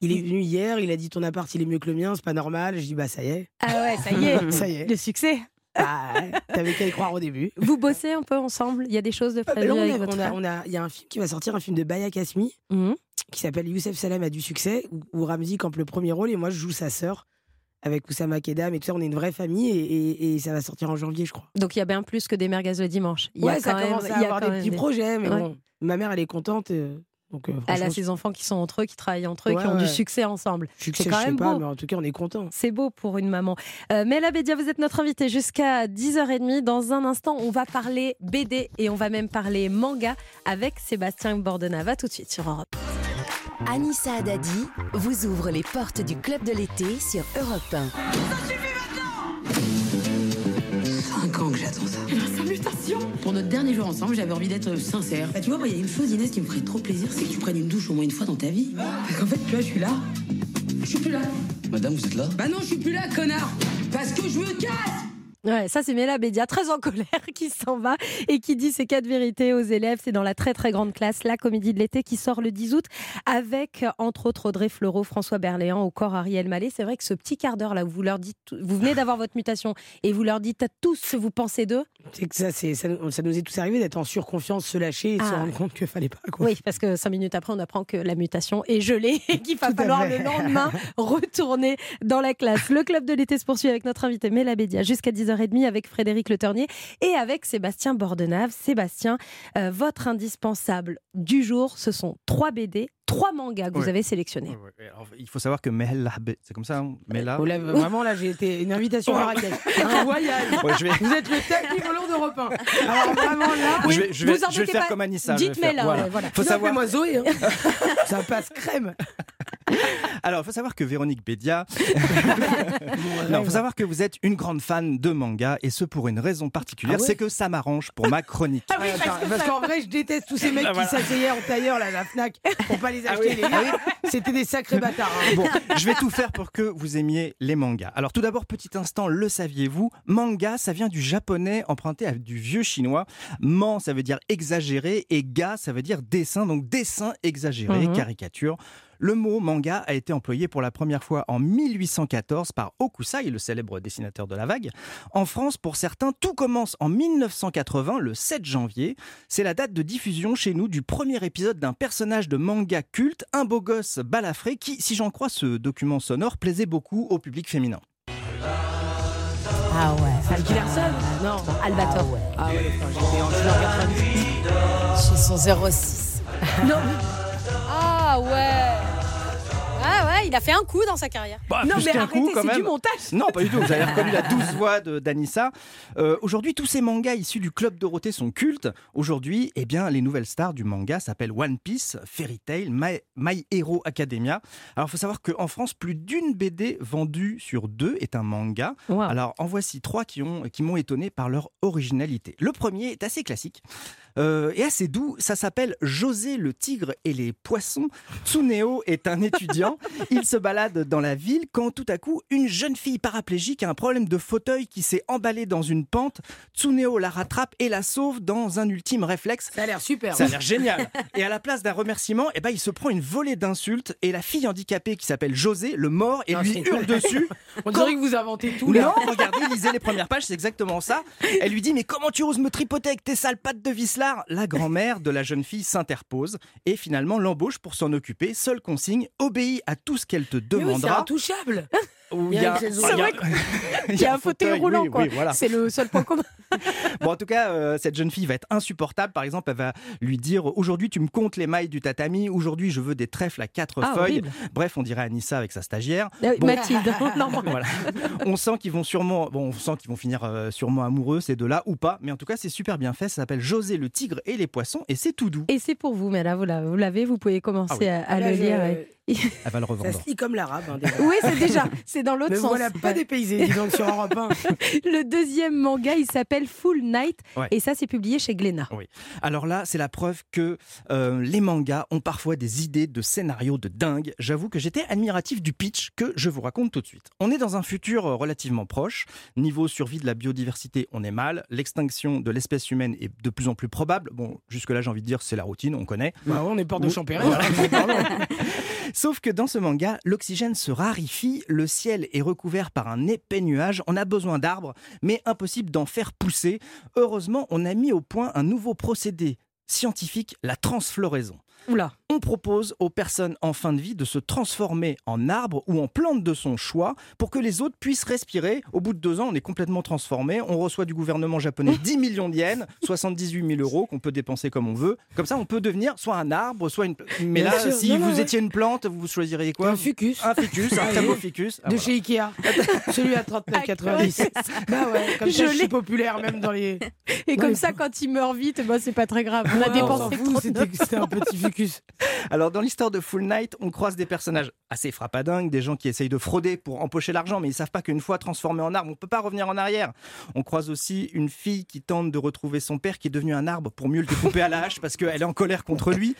Speaker 4: il est venu hier, il a dit ton appart, il est mieux que le mien, c'est pas normal. Je dis bah ça y est.
Speaker 3: Ah ouais, ça y est.
Speaker 4: Ça y est.
Speaker 3: Le succès.
Speaker 4: Ah, ouais, T'avais qu'à y croire au début.
Speaker 3: Vous bossez un peu ensemble Il y a des choses de
Speaker 4: Ah, bah
Speaker 3: prévues
Speaker 4: on
Speaker 3: avec
Speaker 4: a-
Speaker 3: votre
Speaker 4: on Il y a un film qui va sortir, un film de Baya Kasmi,
Speaker 3: Mhm.
Speaker 4: qui s'appelle Youssef Salem a du succès, où, où Ramzi campe le premier rôle et moi je joue sa sœur avec Oussama Kedam et tout ça. On est une vraie famille et, et- et ça va sortir en janvier, je crois.
Speaker 3: Donc il y a bien plus que des merguez le dimanche. Il y a
Speaker 4: ouais, ça
Speaker 3: quand même-
Speaker 4: commence
Speaker 3: y
Speaker 4: à
Speaker 3: a
Speaker 4: avoir des
Speaker 3: même
Speaker 4: petits
Speaker 3: des-
Speaker 4: projets, mais
Speaker 3: Ouais.
Speaker 4: bon, ma mère elle est contente. euh, donc, euh,
Speaker 3: Elle a ses enfants qui sont entre eux, qui travaillent entre eux,
Speaker 4: Ouais,
Speaker 3: qui ont du succès ensemble.
Speaker 4: succès,
Speaker 3: C'est
Speaker 4: je
Speaker 3: quand
Speaker 4: sais
Speaker 3: même
Speaker 4: pas,
Speaker 3: beau.
Speaker 4: mais en tout cas on est content.
Speaker 3: C'est beau pour une maman. Euh, Mela Bédia, vous êtes notre invitée jusqu'à 10h30. Dans un instant, on va parler BD et on va même parler manga avec Sébastien Bordenave. À tout de suite sur Europe.
Speaker 1: Anissa Haddadi vous ouvre les portes du club de l'été sur Europe 1.
Speaker 9: 5 ans que j'attends ça. Salutations Pour notre dernier jour ensemble, j'avais envie d'être sincère. Bah, tu vois, moi, il y a une chose, Inès, qui me ferait trop plaisir, c'est que tu prennes une douche au moins une fois dans ta vie. Parce qu'en fait, tu vois, je suis là. Je suis plus là.
Speaker 13: Madame, vous êtes là?
Speaker 9: Bah non, je suis plus là, connard Parce que je me casse
Speaker 3: Ouais, ça c'est Mela Bédia, très en colère, qui s'en va et qui dit ses quatre vérités aux élèves. C'est dans la très très grande classe, la comédie de l'été qui sort le 10 août avec entre autres Audrey Fleurot, François Berléand, au corps Ariel Mallet. C'est vrai que ce petit quart d'heure là où vous leur dites, vous venez d'avoir votre mutation et vous leur dites à tous ce que vous pensez d'eux.
Speaker 4: C'est que ça, c'est, ça, nous- ça nous est tous arrivé d'être en surconfiance, se lâcher et se
Speaker 3: Ah.
Speaker 4: rendre compte qu'il fallait pas. Quoi.
Speaker 3: Oui, parce que cinq minutes après, on apprend que la mutation est gelée et qu'il va
Speaker 4: Tout
Speaker 3: falloir le lendemain retourner dans la classe. Le club de l'été se poursuit avec notre invité Mela Bédia jusqu'à 10h30 avec Frédéric Le Ternier et avec Sébastien Bordenave. Sébastien, euh, votre indispensable du jour, ce sont trois BD, trois mangas que vous avez sélectionnés.
Speaker 14: Ouais, ouais. Alors, il faut savoir que Mela, Be- c'est comme ça, hein, Mela.
Speaker 4: Oh là, vraiment, là, j'ai été une invitation à Marrakech. Un voyage.
Speaker 14: Ouais, je vais-
Speaker 4: Vous êtes le tapis volant d'Europe 1. Alors vraiment là.
Speaker 14: je vais, je vais-
Speaker 3: vous en
Speaker 14: je vais le
Speaker 3: doutez
Speaker 14: faire
Speaker 3: pas.
Speaker 14: comme Anissa. je vais
Speaker 3: Dites
Speaker 14: faire-
Speaker 3: Mela,
Speaker 14: voilà. Faut
Speaker 4: Non,
Speaker 14: savoir.
Speaker 4: fais-moi Zoé. hein. ça passe crème.
Speaker 14: Alors, il faut savoir que Véronique Bédia. non, il faut savoir que vous êtes une grande fan de manga et ce pour une raison particulière,
Speaker 4: Ah ouais
Speaker 14: c'est que ça m'arrange pour ma chronique.
Speaker 4: Ouais, attends, parce qu'en vrai, je déteste tous ces mecs
Speaker 14: Ah, voilà.
Speaker 4: qui s'asseyaient en tailleur là, à la Fnac pour pas les
Speaker 14: Ah
Speaker 4: acheter les livres. C'était des sacrés bâtards. hein.
Speaker 14: Bon, je vais tout faire pour que vous aimiez les mangas. Alors tout d'abord, petit instant, le saviez-vous? Manga, ça vient du japonais emprunté à du vieux chinois. Man, ça veut dire exagéré et ga, ça veut dire dessin. Donc dessin exagéré,
Speaker 15: Mhm.
Speaker 14: caricature. Le mot manga a été employé pour la première fois en 1814 par Okusai, le célèbre dessinateur de la vague. En France, pour certains, tout commence en 1980, le 7 janvier. C'est la date de diffusion chez nous du premier épisode d'un personnage de manga culte, un beau gosse balafré, qui, si j'en crois ce document sonore, plaisait beaucoup au public féminin.
Speaker 3: Ah ouais.
Speaker 4: Alki Larson Non.
Speaker 3: Albator.
Speaker 4: Ah ouais, enfin, j'étais en j'étais en 98.
Speaker 5: Chez son 06.
Speaker 3: Non. Ah ouais. Il a fait un coup dans sa carrière.
Speaker 14: Bah,
Speaker 3: non mais arrêtez, c'est du
Speaker 14: même.
Speaker 3: montage.
Speaker 14: Non, pas du tout. Vous avez reconnu la douce voix de- d'Anissa. Euh, Aujourd'hui, tous ces mangas issus du Club Dorothée sont cultes. Aujourd'hui, eh bien, les nouvelles stars du manga s'appellent One Piece, Fairy Tail, My, My Hero Academia. Alors, il faut savoir qu'en France, plus d'une BD vendue sur deux est un manga. Alors, en voici trois qui ont- qui m'ont étonné par leur originalité. Le premier est assez classique. Euh, et assez doux, ça s'appelle José le tigre et les poissons. Tsuneo est un étudiant, il se balade dans la ville quand tout à coup une jeune fille paraplégique a un problème de fauteuil qui s'est emballée dans une pente. Tsuneo la rattrape et la sauve dans un ultime réflexe.
Speaker 4: Ça a l'air super.
Speaker 14: Ça a l'air génial. Et à la place d'un remerciement, eh ben, il se prend une volée d'insultes et la fille handicapée qui s'appelle José, le mort, et
Speaker 4: Non,
Speaker 14: lui hurle dessus.
Speaker 4: On dirait que vous inventez tout
Speaker 14: Non,
Speaker 4: là.
Speaker 14: regardez, lisez les premières pages, c'est exactement ça. Elle lui dit Mais comment tu oses me tripoter avec tes sales pattes de La grand-mère de la jeune fille s'interpose et finalement l'embauche pour s'en occuper. Seule consigne obéis à tout ce qu'elle te
Speaker 4: Mais oui, c'est
Speaker 14: demandera.
Speaker 4: intouchable.
Speaker 14: Où
Speaker 4: Il y a-
Speaker 3: un fauteuil roulant
Speaker 14: oui,
Speaker 3: quoi.
Speaker 14: oui, voilà.
Speaker 3: C'est le seul point commun.
Speaker 14: Bon, en tout cas, euh, cette jeune fille va être insupportable. Par exemple, elle va lui dire Aujourd'hui, tu me comptes les mailles du tatami. Aujourd'hui, je veux des trèfles à quatre
Speaker 3: Ah,
Speaker 14: feuilles.
Speaker 3: horrible.
Speaker 14: Bref, on dirait Anissa avec sa stagiaire.
Speaker 3: Euh,
Speaker 14: Bon.
Speaker 3: Mathilde, non.
Speaker 14: Voilà. On sent qu'ils vont sûrement, bon, on sent qu'ils vont finir euh, sûrement amoureux ces deux-là ou pas. Mais en tout cas, c'est super bien fait. Ça s'appelle José le tigre et les poissons et c'est tout doux.
Speaker 3: Et c'est pour vous, mais là, vous l'avez, vous pouvez commencer
Speaker 14: Ah oui.
Speaker 3: à, à
Speaker 4: Là,
Speaker 3: le
Speaker 4: je-
Speaker 3: lire.
Speaker 14: Elle va le
Speaker 4: Ça
Speaker 14: revendre.
Speaker 4: se lit comme l'arabe. hein.
Speaker 3: Oui, c'est déjà, c'est dans l'autre sens.
Speaker 4: voilà pas dépaysé, dis donc, sur Europe 1.
Speaker 3: Le deuxième manga, il s'appelle Full Night,
Speaker 14: Ouais.
Speaker 3: et ça, c'est publié chez Glénat.
Speaker 14: Oui. Alors là, c'est la preuve que euh, les mangas ont parfois des idées de scénarios de dingue. J'avoue que j'étais admiratif du pitch que je vous raconte tout de suite. On est dans un futur euh, relativement proche. Niveau survie de la biodiversité, on est mal. L'extinction de l'espèce humaine est de plus en plus probable. Bon, jusque-là, j'ai envie de dire, c'est la routine, on connaît.
Speaker 4: Bah ouais, on est port de. Champéret.
Speaker 14: Voilà. Sauf que dans ce manga, l'oxygène se raréfie, le ciel est recouvert par un épais nuage, on a besoin d'arbres, mais impossible d'en faire pousser. Heureusement, on a mis au point un nouveau procédé scientifique, la transfloraison.
Speaker 3: Oula.
Speaker 14: On propose aux personnes en fin de vie de se transformer en arbre ou en plante de son choix pour que les autres puissent respirer. Au bout de deux ans, on est complètement transformé. On reçoit du gouvernement japonais 10 millions de yens, 78 000 euros qu'on peut dépenser comme on veut. Comme ça, on peut devenir soit un arbre, soit une. Mais
Speaker 4: Bien
Speaker 14: là,
Speaker 4: sûr.
Speaker 14: si
Speaker 4: Non,
Speaker 14: vous
Speaker 4: non, ouais.
Speaker 14: étiez une plante, vous choisiriez quoi
Speaker 4: Un ficus.
Speaker 14: Un ficus, un très beau ficus. Ah,
Speaker 4: de
Speaker 14: voilà.
Speaker 4: chez Ikea. Celui à 39,90. bah ouais, comme
Speaker 3: Je
Speaker 4: ça, je
Speaker 3: l'ai.
Speaker 4: suis populaire même dans les.
Speaker 3: Et
Speaker 4: Ouais,
Speaker 3: comme ça, quand il meurt vite, bah, c'est pas très grave. On a dépensé
Speaker 4: fout,
Speaker 3: 39.
Speaker 4: c'était c'était un petit ficus.
Speaker 14: Alors, dans l'histoire de Full Night, on croise des personnages assez frappadingues, des gens qui essayent de frauder pour empocher l'argent, mais ils savent pas qu'une fois transformé en arbre, on peut pas revenir en arrière. On croise aussi une fille qui tente de retrouver son père qui est devenu un arbre pour mieux le découper à la hache parce qu'elle est en colère contre lui.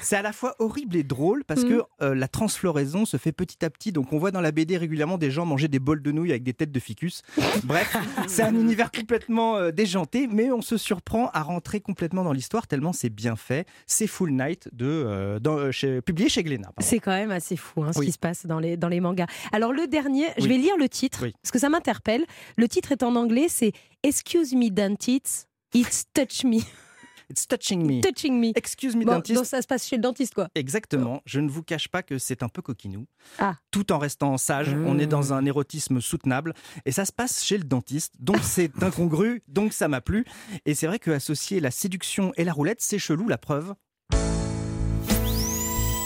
Speaker 14: C'est à la fois horrible et drôle parce que euh, la transfloraison se fait petit à petit. Donc, on voit dans la BD régulièrement des gens manger des bols de nouilles avec des têtes de ficus. Bref, c'est un univers complètement euh, déjanté, mais on se surprend à rentrer complètement dans l'histoire tellement c'est bien fait. C'est Full Night de, euh, dans, euh, chez- publié chez Glénat.
Speaker 3: C'est quand même assez fou hein, ce
Speaker 14: Oui.
Speaker 3: qui se passe dans les, dans les mangas. Alors le dernier, je
Speaker 14: Oui.
Speaker 3: vais lire le titre
Speaker 14: Oui.
Speaker 3: parce que ça m'interpelle. Le titre est en anglais, c'est Excuse me dentist, it's touch me.
Speaker 14: It's touching me.
Speaker 3: Touching me.
Speaker 14: Excuse me,
Speaker 3: Bon,
Speaker 14: dentiste.
Speaker 3: donc ça se passe chez le dentiste quoi.
Speaker 14: Exactement. Je ne vous cache pas que c'est un peu coquinou.
Speaker 3: Ah.
Speaker 14: Tout en restant sage, on est dans un érotisme soutenable. Et ça se passe chez le dentiste. Donc c'est incongru, donc ça m'a plu. Et c'est vrai que associer la séduction et la roulette, c'est chelou, la preuve.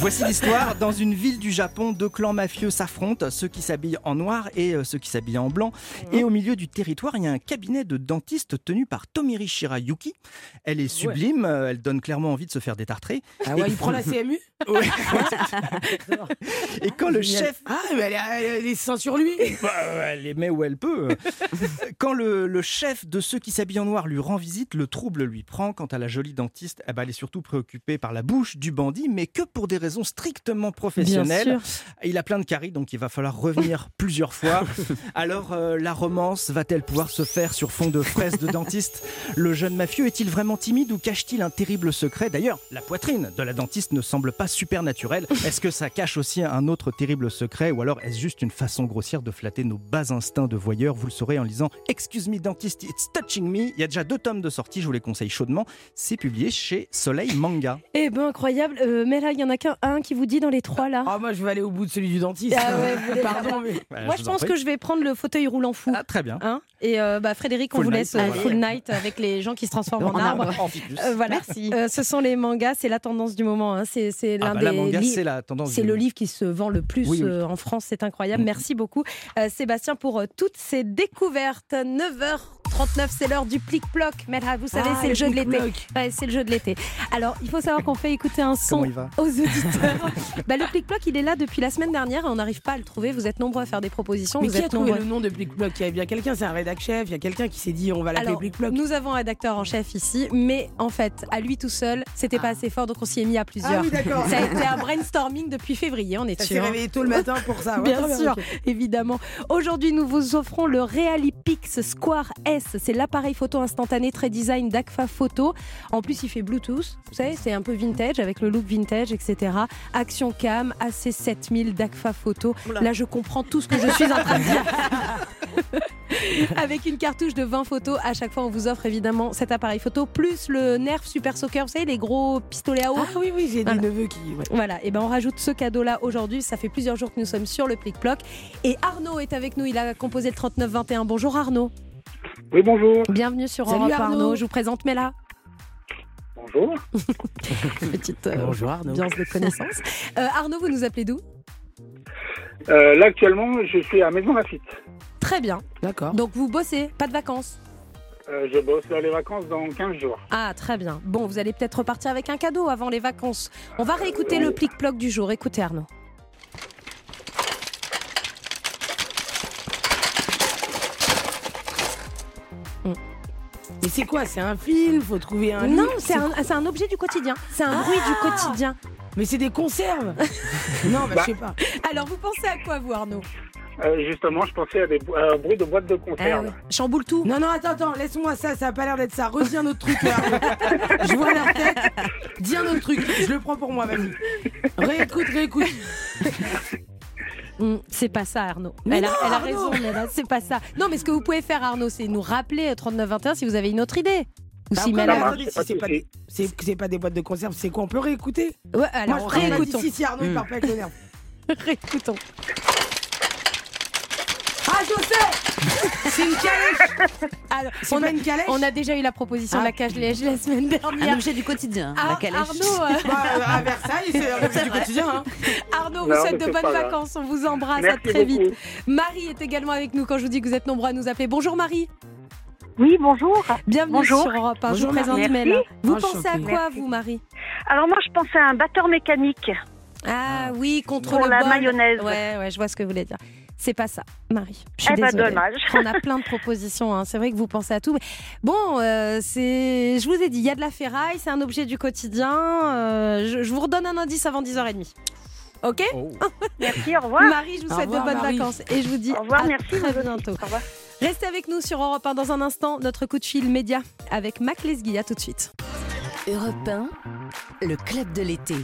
Speaker 14: Voici l'histoire. Dans une ville du Japon, deux clans mafieux s'affrontent, ceux qui s'habillent en noir et euh, ceux qui s'habillent en blanc. Et au milieu du territoire, il y a un cabinet de dentistes tenu par Tomiri Shirayuki. Elle est sublime, euh, elle donne clairement envie de se faire détartrer.
Speaker 4: Ah ouais,
Speaker 14: Et-
Speaker 4: il prend la CMU
Speaker 14: Ouais. Et quand le chef
Speaker 4: Ah, mais elle elle seins sur lui
Speaker 14: bah, elle les met où elle peut. Quand le, le chef de ceux qui s'habillent en noir lui rend visite, le trouble lui prend. Quant à la jolie dentiste, eh ben, elle est surtout préoccupée par la bouche du bandit, mais que pour des raisons strictement professionnelles. Il a plein de caries, donc il va falloir revenir plusieurs fois. Alors, euh, la romance va-t-elle pouvoir se faire sur fond de fraises de dentiste? Le jeune mafieux est-il vraiment timide ou cache-t-il un terrible secret? D'ailleurs, la poitrine de la dentiste ne semble pas super naturelle. Est-ce que ça cache aussi un autre terrible secret? Ou alors est-ce juste une façon grossière de flatter nos bas instincts de voyeur Vous le saurez en lisant Excuse me dentist, it's touching me. Il y a déjà deux tomes de sortie, je vous les conseille chaudement. C'est publié chez Soleil Manga.
Speaker 3: Eh ben incroyable. Euh, mais là, il y en a qu'un un qui vous dit dans les trois là.
Speaker 4: Ah, moi, je vais aller au bout de celui du dentiste.
Speaker 3: Ah ouais,
Speaker 4: Pardon, mais.
Speaker 14: Bah,
Speaker 3: Moi,
Speaker 14: je
Speaker 3: pense que je vais prendre le fauteuil roulant fou.
Speaker 14: Ah, très bien.
Speaker 3: Hein et euh, bah, Frédéric, on
Speaker 14: Full
Speaker 3: vous
Speaker 14: night,
Speaker 3: laisse euh,
Speaker 14: voilà.
Speaker 3: full night avec les gens qui se transforment en,
Speaker 5: En.
Speaker 3: Euh, voilà.
Speaker 5: Merci.
Speaker 3: Euh, ce sont les mangas, c'est la tendance du moment. hein. C'est c'est
Speaker 14: Ah
Speaker 3: l'un
Speaker 14: bah,
Speaker 3: des
Speaker 14: la manga,
Speaker 3: livres-
Speaker 14: c'est la tendance.
Speaker 3: C'est le livre qui se vend le plus
Speaker 14: Oui, oui.
Speaker 3: euh, en France, c'est incroyable.
Speaker 14: Mm.
Speaker 3: Merci beaucoup euh, Sébastien pour euh, toutes ces découvertes. 9h39, c'est l'heure du plic-ploc. Vous savez,
Speaker 4: Ah,
Speaker 3: c'est le jeu de l'été. Ouais, c'est le jeu de l'été. Alors, il faut savoir qu'on fait écouter un son aux auditeurs. bah, le plic-ploc, il est là depuis la semaine dernière et on n'arrive pas à le trouver. Vous êtes nombreux à faire des propositions.
Speaker 4: Mais
Speaker 3: vous
Speaker 4: qui a
Speaker 3: êtes
Speaker 4: trouvé
Speaker 3: nombreux.
Speaker 4: le nom de Plic-Ploc Il y a bien quelqu'un, c'est un rédac chef, il y a quelqu'un qui s'est dit on va l'appeler Plic-Ploc.
Speaker 3: nous avons un rédacteur en chef ici, mais en fait, à lui tout seul, c'était pas assez fort, donc on s'y est mis à plusieurs.
Speaker 4: Ah oui, d'accord.
Speaker 3: Ça a été un brainstorming depuis février, on est sûr.
Speaker 4: s'est réveillé tôt le matin pour ça.
Speaker 3: Bien sûr, évidemment. Aujourd'hui, nous vous offrons le Realipix Square S. C'est l'appareil photo instantané très design d'Agfa Photo. En plus, il fait Bluetooth. Vous savez, c'est un peu vintage avec le look vintage, etc. Action Cam, AC7000 d'Agfa Photo. Là, je comprends tout ce que je suis en train de dire. Avec une cartouche de 20 photos, à chaque fois on vous offre évidemment cet appareil photo, plus le Nerf Super Soccer, vous savez, les gros pistolets à eau.
Speaker 4: Ah oui, oui, j'ai des
Speaker 3: Voilà.
Speaker 4: neveux qui. ouais.
Speaker 3: Voilà, et ben on rajoute ce cadeau-là aujourd'hui. Ça fait plusieurs jours que nous sommes sur le plic-ploc. Et Arnaud est avec nous, il a composé le 3921. Bonjour Arnaud.
Speaker 13: Oui, bonjour.
Speaker 3: Bienvenue sur
Speaker 4: Salut
Speaker 3: Europe
Speaker 4: Arnaud.
Speaker 3: Arnaud. Je vous présente Mela.
Speaker 13: Bonjour.
Speaker 3: Petite euh,
Speaker 4: Bonjour Arnaud.
Speaker 3: ambiance de connaissance. Euh, Arnaud, vous nous appelez d'où?
Speaker 13: Euh, là, actuellement, je suis à Maison Lafitte.
Speaker 3: Très bien.
Speaker 4: D'accord.
Speaker 3: Donc vous bossez, pas de vacances?
Speaker 13: Euh, je bosse là les vacances dans 15 jours.
Speaker 3: Ah, très bien. Bon, vous allez peut-être repartir avec un cadeau avant les vacances. On va réécouter le plic-ploc du jour. Écoutez Arnaud.
Speaker 4: Mais c'est quoi C'est un film? Faut trouver un.
Speaker 3: Non, c'est un, objet du quotidien. C'est un bruit du quotidien.
Speaker 4: Mais c'est des conserves Non, bah,
Speaker 13: Bah.
Speaker 4: je sais pas.
Speaker 3: Alors, vous pensez à quoi, vous, Arnaud?
Speaker 13: Euh, justement, je pensais à des bo- à un bruit de boîte de conserve.
Speaker 3: Chamboule tout.
Speaker 4: Non, non, attends, attends, laisse-moi ça, ça a pas l'air d'être ça. Redis un autre truc. là. je vois leur tête. Dis un autre truc. Je le prends pour moi, vas-y. Réécoute, réécoute.
Speaker 3: Hmm, c'est pas ça, Arnaud.
Speaker 4: Mais
Speaker 3: elle, a,
Speaker 4: non,
Speaker 3: elle a
Speaker 4: Arnaud
Speaker 3: raison, c'est pas ça. Non, mais ce que vous pouvez faire, Arnaud, c'est nous rappeler 3921 si vous avez une autre idée. Ou
Speaker 4: Bah
Speaker 3: si
Speaker 4: si c'est pas, c'est pas des boîtes de conserve, c'est quoi On peut réécouter
Speaker 3: Ouais, alors
Speaker 4: Moi, je
Speaker 3: réécoutons.
Speaker 4: d'ici, si Arnaud il
Speaker 3: Hmm.
Speaker 4: part pas avec le nerf.
Speaker 3: Réécoutons.
Speaker 4: Ah, je C'est une calèche
Speaker 3: Alors, on
Speaker 4: pas
Speaker 3: a,
Speaker 4: une calèche
Speaker 3: on a déjà eu la proposition de
Speaker 4: Ah.
Speaker 3: la cage liège la semaine dernière.
Speaker 5: Un objet du quotidien, la
Speaker 3: Ar-
Speaker 5: calèche.
Speaker 3: Arnaud, euh,
Speaker 4: Bah, euh, à Versailles, c'est un objet du quotidien. Hein.
Speaker 3: Arnaud, vous
Speaker 13: Non,
Speaker 3: souhaite de bonnes vacances. On vous embrasse.
Speaker 13: Merci
Speaker 3: à très
Speaker 13: beaucoup.
Speaker 3: vite. Marie est également avec nous quand je vous dis que vous êtes nombreux à nous appeler. Bonjour Marie.
Speaker 15: Oui, bonjour.
Speaker 3: Bienvenue
Speaker 15: Bonjour.
Speaker 3: sur Europe 1. Je
Speaker 4: Bonjour,
Speaker 3: vous présente. Mel. Vous pensez à quoi,
Speaker 15: Merci.
Speaker 3: vous, Marie?
Speaker 15: Alors moi, je pensais à un batteur mécanique.
Speaker 3: Ah oui, contre
Speaker 15: Pour
Speaker 3: le
Speaker 15: la
Speaker 3: bol.
Speaker 15: mayonnaise.
Speaker 3: Ouais, ouais, je vois ce que vous voulez dire. C'est pas ça, Marie. Je suis
Speaker 15: Eh ben,
Speaker 3: désolée.
Speaker 15: dommage.
Speaker 3: On a plein de propositions. hein. C'est vrai que vous pensez à tout. Mais bon, euh, c'est. Je vous ai dit, il y a de la ferraille, c'est un objet du quotidien. Euh, je, je vous redonne un indice avant 10h30. Ok
Speaker 15: Merci, au revoir.
Speaker 3: Marie, je vous souhaite
Speaker 4: revoir,
Speaker 3: de bonnes
Speaker 4: Marie.
Speaker 3: vacances et je vous dis
Speaker 15: Au revoir,
Speaker 3: à
Speaker 15: merci.
Speaker 3: très bientôt.
Speaker 15: Au revoir.
Speaker 3: Restez avec nous sur Europe 1 dans un instant. Notre coup de fil média avec Mac Lesguy. À tout de suite.
Speaker 1: Europe 1, le club de l'été.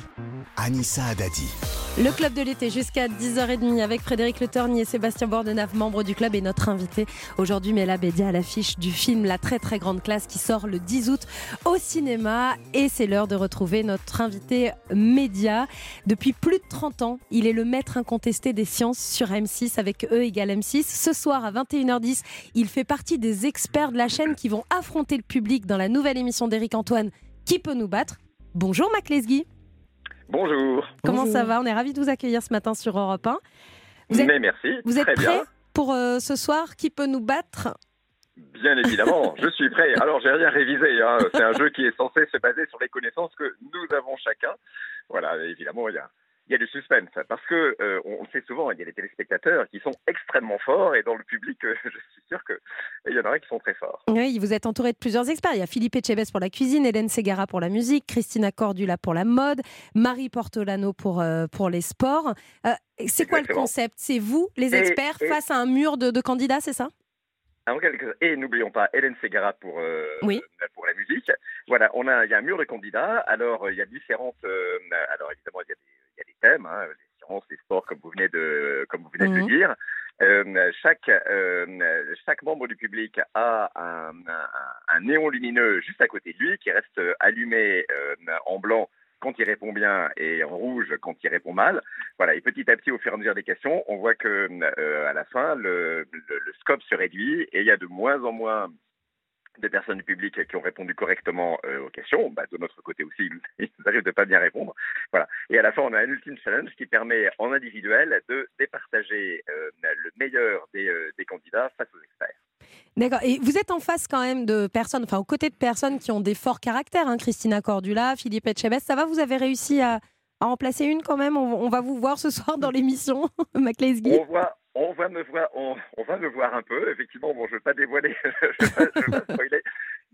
Speaker 2: Anissa Adadi.
Speaker 3: Le club de l'été jusqu'à 10h30 avec Frédéric Le Torny et Sébastien Bordenave, membres du club et notre invité aujourd'hui Mela Bédia à l'affiche du film La très très grande classe qui sort le 10 août au cinéma et c'est l'heure de retrouver notre invité média. Depuis plus de 30 ans, il est le maître incontesté des sciences sur M6 avec E égale M6. Ce soir à 21h10, il fait partie des experts de la chaîne qui vont affronter le public dans la nouvelle émission d'Éric Antoine Qui peut nous battre? Bonjour Mac Lesguy.
Speaker 16: Bonjour.
Speaker 3: Comment
Speaker 4: Bonjour.
Speaker 3: ça va? On est ravis de vous accueillir ce matin sur Europe 1. Vous êtes,
Speaker 16: Mais merci.
Speaker 3: vous êtes
Speaker 16: bien.
Speaker 3: pour euh, ce soir? Qui peut nous battre?
Speaker 16: Bien évidemment, je suis prêt. Alors, j'ai rien révisé. hein. C'est un jeu qui est censé se baser sur les connaissances que nous avons chacun. Voilà, évidemment, il y a, il y a du suspense. Parce que euh, on le sait souvent, il y a des téléspectateurs qui sont extrêmement forts et dans le public, euh, je suis sûr qu'il y en aura qui sont très forts.
Speaker 3: Oui, vous êtes entouré de plusieurs experts. Il y a Philippe Etchebest pour la cuisine, Hélène Segara pour la musique, Christina Cordula pour la mode, Marie Portolano pour, euh, pour les sports. C'est quoi le concept? C'est vous, les experts,
Speaker 16: et-
Speaker 3: face à un mur de, de candidats, c'est ça?
Speaker 16: Et n'oublions pas Hélène Segara pour, euh,
Speaker 3: Oui.
Speaker 16: pour la musique. Voilà, on a, il y a un mur de candidats. Alors, euh, il y a différentes. euh, alors, évidemment, il y a des, il y a des thèmes, hein, les sciences, les sports, comme vous venez de, comme vous venez de
Speaker 3: Mhm.
Speaker 16: dire. Euh, chaque, chaque membre du public a un, un- un néon lumineux juste à côté de lui qui reste allumé en blanc quand il répond bien et en rouge quand il répond mal. Voilà, et petit à petit, au fur et à mesure des questions, on voit que euh, à la fin, le, scope se réduit et il y a de moins en moins des personnes du public qui ont répondu correctement euh, aux questions. Bah, de notre côté aussi, ils arrivent de pas bien répondre. Voilà. Et à la fin, on a un ultime challenge qui permet en individuel de départager euh, le meilleur des, euh, des candidats face aux experts.
Speaker 3: D'accord. Et vous êtes en face quand même de personnes, enfin aux côtés de personnes qui ont des forts caractères. hein. Christina Cordula, Philippe Etchebest. Ça va Vous avez réussi à, à en placer une quand même? On, on va vous voir ce soir dans l'émission, Maclesguy?
Speaker 16: On voit, on va me voir, on, on va me voir un peu. Effectivement, bon, je ne veux pas dévoiler, je ne veux, pas- je veux pas spoiler,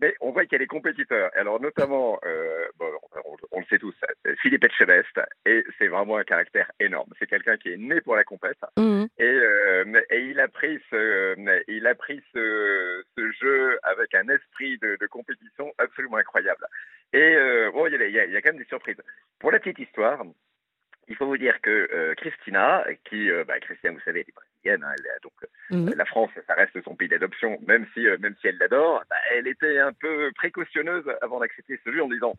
Speaker 16: mais on voit qu'il y a des compétiteurs. Alors notamment, euh, bon, on, on le sait tous, Philippe Etchebest, et c'est vraiment un caractère énorme. C'est quelqu'un qui est né pour la compète,
Speaker 3: Mhm.
Speaker 16: et, euh, et il a pris ce, il a pris ce, ce jeu avec un esprit de, de compétition absolument incroyable. Et euh, bon, il y, a, il y a- il y a quand même des surprises. Pour la petite histoire. Il faut vous dire que euh, Christina, qui, euh, bah, Christina, vous savez, elle est brésilienne, hein, elle donc euh, la France, ça reste son pays d'adoption, même si, euh, même si elle l'adore, bah, elle était un peu précautionneuse avant d'accepter ce jeu en disant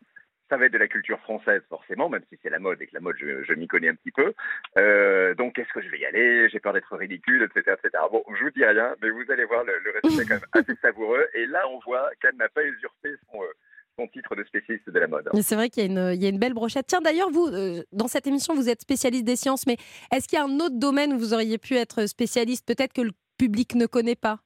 Speaker 16: ça va être de la culture française forcément, même si c'est la mode et que la mode, je, je m'y connais un petit peu. Euh, donc, est-ce que je vais y aller? J'ai peur d'être ridicule, etc., etc. Bon, je vous dis rien, mais vous allez voir, le, le résultat est quand même assez savoureux. Et là, on voit qu'elle n'a pas usurpé son, euh, son titre de spécialiste de la mode.
Speaker 3: Mais C'est vrai qu'il y, a une- il y a une belle brochette. Tiens, d'ailleurs, vous, euh, dans cette émission, vous êtes spécialiste des sciences, mais est-ce qu'il y a un autre domaine où vous auriez pu être spécialiste, peut-être que le public ne connaît pas?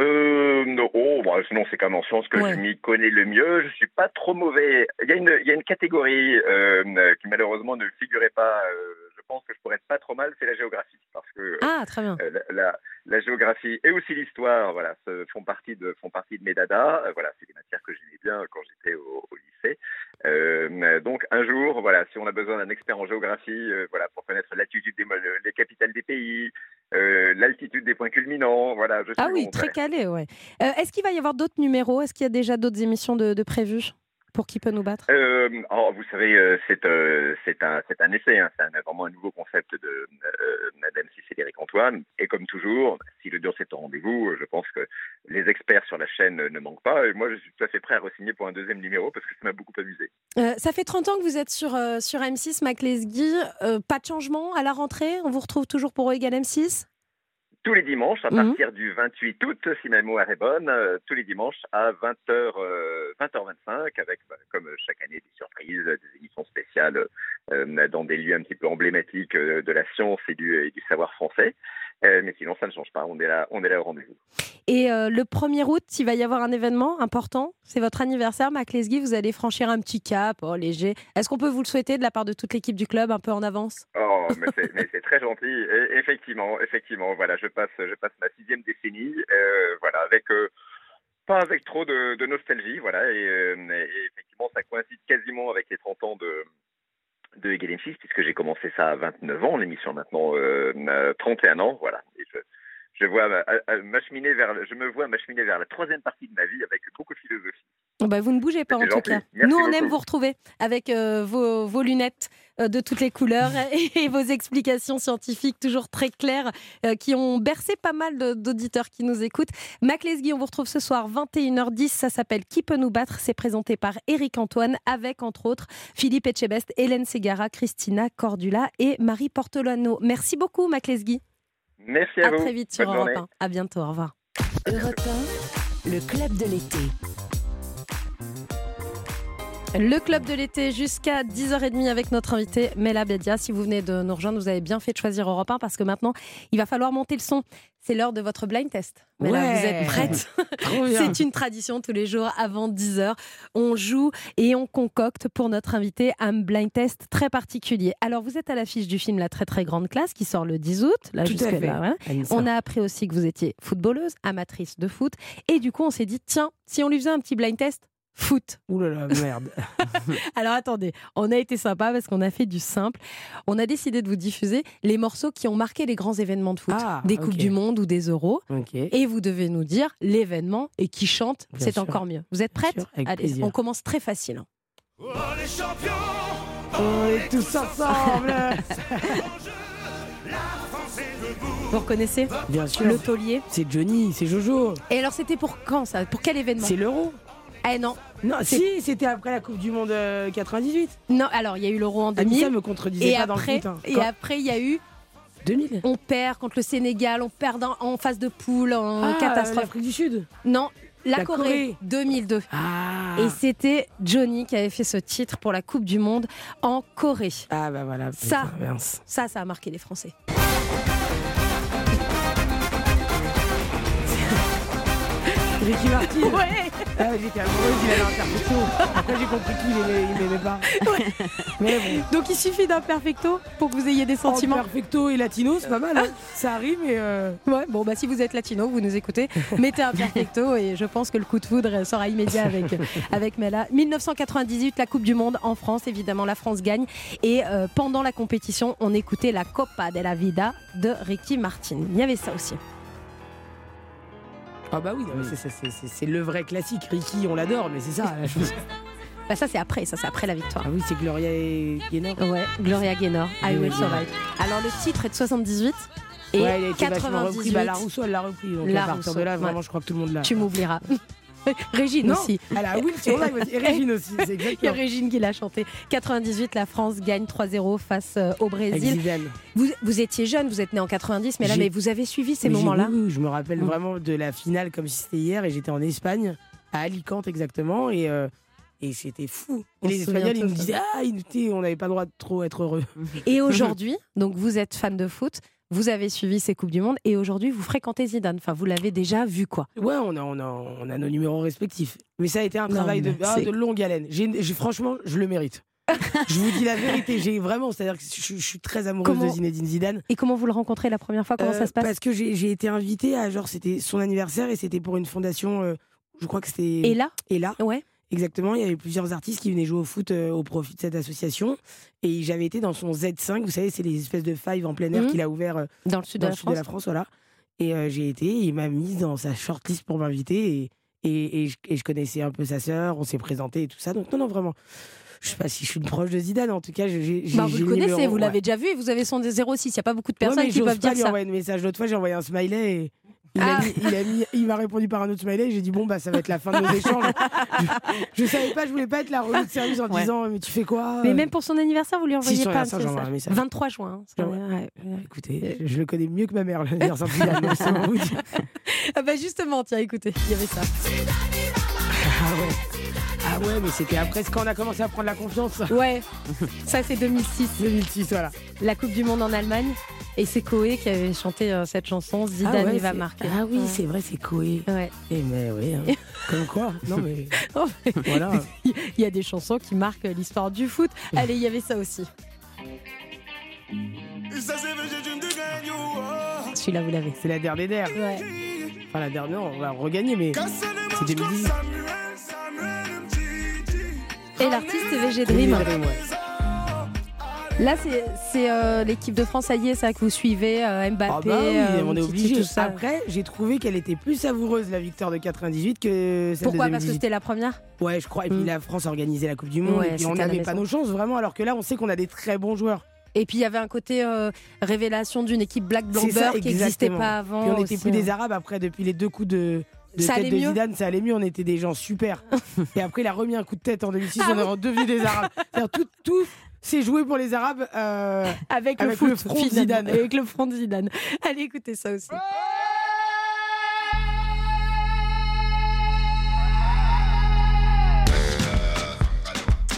Speaker 16: Euh, non, oh, bah, sinon c'est comme en sciences que
Speaker 3: Ouais.
Speaker 16: je m'y connais le mieux. Je suis pas trop mauvais. Il y a une, il y a une catégorie euh, qui malheureusement ne figurait pas. euh, pense que je pourrais être pas trop mal, c'est la géographie, parce que
Speaker 3: Ah, très bien.
Speaker 16: euh, la, la- la géographie et aussi l'histoire, voilà, font partie de font partie de mes dadas. Euh, voilà, c'est des matières que j'aimais bien quand j'étais au, au lycée. Euh, donc un jour, voilà, si on a besoin d'un expert en géographie, euh, voilà, pour connaître l'altitude des, les capitales des pays, euh, l'altitude des points culminants, voilà. Je suis
Speaker 3: Ah oui,
Speaker 16: bon,
Speaker 3: très
Speaker 16: ouais.
Speaker 3: calé, ouais. Euh, Est-ce qu'il va y avoir d'autres numéros? Est-ce qu'il y a déjà d'autres émissions de, de prévues? Pour qui peut nous battre
Speaker 16: Euh, oh, vous savez, euh, c'est euh, c'est un c'est un essai, hein, c'est vraiment un nouveau concept de euh, Madame Cédric Antoine. Et comme toujours, si l'audience est au rendez-vous, je pense que les experts sur la chaîne ne manquent pas. Et moi, je suis tout à fait prêt à re-signer pour un deuxième numéro parce que ça m'a beaucoup amusé.
Speaker 3: Ça fait 30 ans que vous êtes sur, sur M6, Mac Lesguy. Pas de changement à la rentrée? On vous retrouve toujours pour eux égal M6
Speaker 16: Tous les dimanches, à
Speaker 3: Mhm.
Speaker 16: partir du 28 août, si ma mémoire est bonne, euh, tous les dimanches à 20h, 20h25, avec, bah, comme chaque année, des surprises, des émissions spéciales euh, dans des lieux un petit peu emblématiques euh, de la science et du, et du savoir français. Euh, mais sinon, ça ne change pas. On est là, on est là au rendez-vous.
Speaker 3: Et euh, le 1er août, il va y avoir un événement important. C'est votre anniversaire, Mac Lesguy. Vous allez franchir un petit cap, oh, léger. Est-ce qu'on peut vous le souhaiter de la part de toute l'équipe du club, un peu en avance?
Speaker 16: Oh, mais c'est, très gentil. Et effectivement, effectivement, voilà, je passe, je passe ma sixième décennie, euh, voilà, avec pas avec trop de, de nostalgie, voilà, et, et effectivement, ça coïncide quasiment avec les 30 ans de de Egal M6, puisque j'ai commencé ça à 29 ans, l'émission maintenant euh, euh, 31 ans, voilà. Je vois m'acheminer vers, le- je me vois m'acheminer vers la troisième partie de ma vie avec beaucoup de philosophie.
Speaker 3: Bah, Vous ne bougez pas en tout cas.
Speaker 16: Merci
Speaker 3: Nous, on
Speaker 16: beaucoup.
Speaker 3: aime vous retrouver avec euh, vos, vos lunettes euh, de toutes les couleurs et vos explications scientifiques toujours très claires euh, qui ont bercé pas mal d'auditeurs qui nous écoutent. Mac Lesguy, on vous retrouve ce soir 21h10. Ça s'appelle Qui peut nous battre? C'est présenté par Eric Antoine avec entre autres Philippe Etchebest, Hélène Ségara, Christina Cordula et Marie Portolano. Merci beaucoup Mac Lesguy.
Speaker 16: Merci à,
Speaker 3: À
Speaker 16: vous.
Speaker 3: très vite sur
Speaker 16: Bonne
Speaker 3: Europe
Speaker 16: journée.
Speaker 3: 1. À bientôt. Au revoir.
Speaker 1: Europe 1, le club de l'été.
Speaker 3: Le club de l'été jusqu'à 10h30 avec notre invité Mela Bedia. Si vous venez de nous rejoindre, vous avez bien fait de choisir Europe 1 parce que maintenant, il va falloir monter le son. C'est l'heure de votre blind test. Mela,
Speaker 4: Ouais.
Speaker 3: vous êtes prête. C'est une tradition tous les jours avant 10h. On joue et on concocte pour notre invité un blind test très particulier. Alors, vous êtes à l'affiche du film La très très grande classe qui sort le 10 août. Là,
Speaker 4: Tout à
Speaker 3: jusque-là,
Speaker 4: fait.
Speaker 3: voilà.
Speaker 4: Anissa.
Speaker 3: On a appris aussi que vous étiez footballeuse, amatrice de foot. Et du coup, on s'est dit, tiens, si on lui faisait un petit blind test foot.
Speaker 4: Ouh là là, merde.
Speaker 3: Alors attendez, on a été sympa parce qu'on a fait du simple. On a décidé de vous diffuser les morceaux qui ont marqué les grands événements de foot,
Speaker 4: Ah,
Speaker 3: des. Coupes du Monde ou des Euros.
Speaker 4: Ok.
Speaker 3: Et vous devez nous dire l'événement et qui chante, c'est encore mieux. Vous êtes prête
Speaker 4: sûr,
Speaker 3: Allez,
Speaker 4: plaisir.
Speaker 3: on commence très facile. hein.
Speaker 4: On est tous ensemble.
Speaker 3: Vous reconnaissez
Speaker 4: Bien sûr.
Speaker 3: Le taulier.
Speaker 4: C'est Johnny, c'est Jojo.
Speaker 3: Et alors c'était pour quand ça? Pour quel événement?
Speaker 4: C'est l'euro.
Speaker 3: Eh non.
Speaker 4: Non, si, c'était après la Coupe du Monde euh, 98.
Speaker 3: Non, alors il y a eu l'Euro en 2000.
Speaker 4: Anissa me contredisait
Speaker 3: et
Speaker 4: pas dans le
Speaker 3: après,
Speaker 4: foot. hein.
Speaker 3: et après il y a eu
Speaker 4: 2000.
Speaker 3: on perd contre le Sénégal, on perd dans- en phase de poule, en
Speaker 4: Ah,
Speaker 3: catastrophe.
Speaker 4: l'Afrique du Sud.
Speaker 3: Non, la,
Speaker 4: La
Speaker 3: Corée,
Speaker 4: Corée.
Speaker 3: 2002.
Speaker 4: Ah.
Speaker 3: Et c'était Johnny qui avait fait ce titre pour la Coupe du Monde en Corée.
Speaker 4: Ah bah voilà.
Speaker 3: Ça, ça, ça a marqué les Français.
Speaker 4: Ricky Martin.
Speaker 3: Ouais.
Speaker 4: Ah, J'étais amoureuse, il avait un perfecto. Après j'ai compris qu'il aimait, il m'aimait pas. Mais bon.
Speaker 3: Donc il suffit d'un perfecto pour que vous ayez des sentiments.
Speaker 4: En perfecto et latino, c'est pas mal. Hein. Ça arrive, mais. euh,
Speaker 3: Ouais, bon, bah si vous êtes latino, vous nous écoutez, mettez un perfecto et je pense que le coup de foudre sera immédiat avec, avec Mela. 1998, la Coupe du Monde en France, évidemment, la France gagne. Et euh, pendant la compétition, on écoutait la Copa de la Vida de Ricky Martin. Il y avait ça aussi.
Speaker 4: Ah bah oui, c'est- le vrai classique. Ricky, on l'adore, mais c'est ça la chose.
Speaker 3: Bah ça c'est après, ça c'est après la victoire.
Speaker 4: Ah oui, c'est Gloria Gaynor.
Speaker 3: Ouais, Gloria Gaynor, I Will. Survive. Alors le titre est de 78 et
Speaker 4: ouais, il a été vachement
Speaker 3: 98.
Speaker 4: repris. Bah, la Rousseau, elle l'a repris. Donc
Speaker 3: La
Speaker 4: à partir
Speaker 3: Rousseau,
Speaker 4: de là, vraiment,
Speaker 3: ouais.
Speaker 4: je crois que tout le monde l'a.
Speaker 3: Tu m'oublieras. Régine
Speaker 4: Non,
Speaker 3: aussi.
Speaker 4: elle a Will sur live aussi. Et Régine aussi, c'est
Speaker 3: Il y a. Régine qui l'a chanté. 98, la France gagne 3-0 face euh, au Brésil. Vous, vous étiez jeune, vous êtes né en 90, mais là, mais vous avez suivi ces moments-là
Speaker 4: oui, je me rappelle
Speaker 3: Mm.
Speaker 4: vraiment de la finale comme si c'était hier et j'étais en Espagne, à Alicante exactement, et, euh, et c'était fou.
Speaker 3: On
Speaker 4: Et les Espagnols, ils nous disaient Ah, on n'avait pas le droit de trop être heureux.
Speaker 3: Et aujourd'hui, donc vous êtes fan de foot, vous avez suivi ces Coupes du Monde, et aujourd'hui, vous fréquentez Zidane. Enfin, vous l'avez déjà vu, quoi.
Speaker 4: Ouais, on a, on, a, on a nos numéros respectifs. Mais ça a été un
Speaker 3: Non,
Speaker 4: travail de, ah, de longue haleine. Franchement, je le mérite. je vous dis la vérité, j'ai vraiment, c'est-à-dire que je, je suis très amoureuse
Speaker 3: Comment-
Speaker 4: de Zinedine Zidane.
Speaker 3: Et comment vous le rencontrez la première fois? Comment
Speaker 4: Euh,
Speaker 3: ça se passe?
Speaker 4: Parce que j'ai j'ai été invitée à, genre, c'était son anniversaire et c'était pour une fondation, euh, je crois que c'était.
Speaker 3: Et là?
Speaker 4: Et là.
Speaker 3: Ouais.
Speaker 4: Exactement, il y avait plusieurs artistes qui venaient jouer au foot euh, au profit de cette association. Et j'avais été dans son Z5, vous savez, c'est les espèces de five en plein air
Speaker 3: Mhm.
Speaker 4: qu'il a ouvert euh,
Speaker 3: Dans le sud de la France.
Speaker 4: voilà. Et euh, j'ai été, il m'a mis dans sa shortlist pour m'inviter. Et, et, et je, et je connaissais un peu sa sœur, on s'est présenté et tout ça. Donc, non, non, vraiment. Je sais pas si je suis une proche de Zidane, en tout cas, j'ai.
Speaker 3: Bah, vous le connaissez, vous
Speaker 4: ouais.
Speaker 3: l'avez déjà vu et vous avez son 06. Il n'y a pas beaucoup de
Speaker 4: Ouais,
Speaker 3: personnes
Speaker 4: mais
Speaker 3: qui peuvent
Speaker 4: pas
Speaker 3: dire
Speaker 4: lui
Speaker 3: ça.
Speaker 4: envoyer un message. L'autre fois, j'ai envoyé un smiley et il
Speaker 3: Ah.
Speaker 4: a mis- il a mis- il m'a répondu par un autre smiley. et J'ai dit bon bah ça va être la fin de nos échanges. je, je savais pas, je voulais pas être la relou de service en
Speaker 3: Ouais.
Speaker 4: disant mais tu fais quoi
Speaker 3: Mais même pour son anniversaire, vous lui envoyez pas un message.
Speaker 4: message.
Speaker 3: 23 juin. hein,
Speaker 4: Ouais.
Speaker 3: ouais, ouais.
Speaker 4: Écoutez, je, je le connais mieux que ma mère l'anniversaire de.
Speaker 3: Ah bah justement, tiens, écoutez, il y avait ça.
Speaker 4: Ah ouais. Ah ouais, mais c'était après quand on a commencé à prendre la confiance.
Speaker 3: Ouais, ça c'est 2006.
Speaker 4: 2006, voilà.
Speaker 3: La Coupe du Monde en Allemagne. Et c'est Koé qui avait chanté euh, cette chanson, Zidane
Speaker 4: Ah ouais,
Speaker 3: il va marquer.
Speaker 4: Ah oui,
Speaker 3: Ouais.
Speaker 4: c'est vrai, c'est Koé.
Speaker 3: Ouais.
Speaker 4: Eh mais oui, hein. comme quoi. Non mais
Speaker 3: Oh, mais
Speaker 4: voilà.
Speaker 3: Il y a des chansons qui marquent l'histoire du foot. Allez, il y avait ça aussi. Celui-là, vous l'avez.
Speaker 4: C'est la dernière der.
Speaker 3: Ouais.
Speaker 4: Enfin la dernière, on va regagner, mais c'est 2018.
Speaker 3: Et l'artiste, VG Dream. Là, c'est euh, l'équipe de France, ça y est, ça que vous suivez, euh,
Speaker 4: Ah
Speaker 3: Mbappé.
Speaker 4: bah oui,
Speaker 3: euh,
Speaker 4: on est obligé.
Speaker 3: tout ça.
Speaker 4: Après, j'ai trouvé qu'elle était plus savoureuse la victoire de 98 que celle
Speaker 3: Pourquoi
Speaker 4: de 2018.
Speaker 3: Parce que c'était la première?
Speaker 4: Ouais, je crois. Et puis
Speaker 3: Mm.
Speaker 4: la France a organisé la Coupe du Monde.
Speaker 3: Ouais,
Speaker 4: et on n'avait pas
Speaker 3: maison.
Speaker 4: nos chances vraiment. Alors que là, on sait qu'on a des très bons joueurs.
Speaker 3: Et puis il y avait un côté euh, révélation d'une équipe Black Blamber qui n'existait pas avant.
Speaker 4: Puis on n'était plus des
Speaker 3: hein.
Speaker 4: Arabes après depuis les deux coups de. De
Speaker 3: Ça
Speaker 4: tête de
Speaker 3: mieux
Speaker 4: Zidane, ça allait mieux, on était des gens super. et après, il a remis un coup de tête en 2006,
Speaker 3: Ah
Speaker 4: on est redevenus des Arabes. C'est-à-dire, Tout, tout s'est joué pour les Arabes euh,
Speaker 3: Avec,
Speaker 4: avec
Speaker 3: le,
Speaker 4: front de Zidane.
Speaker 3: Avec le front de Zidane. Allez, écoutez ça aussi.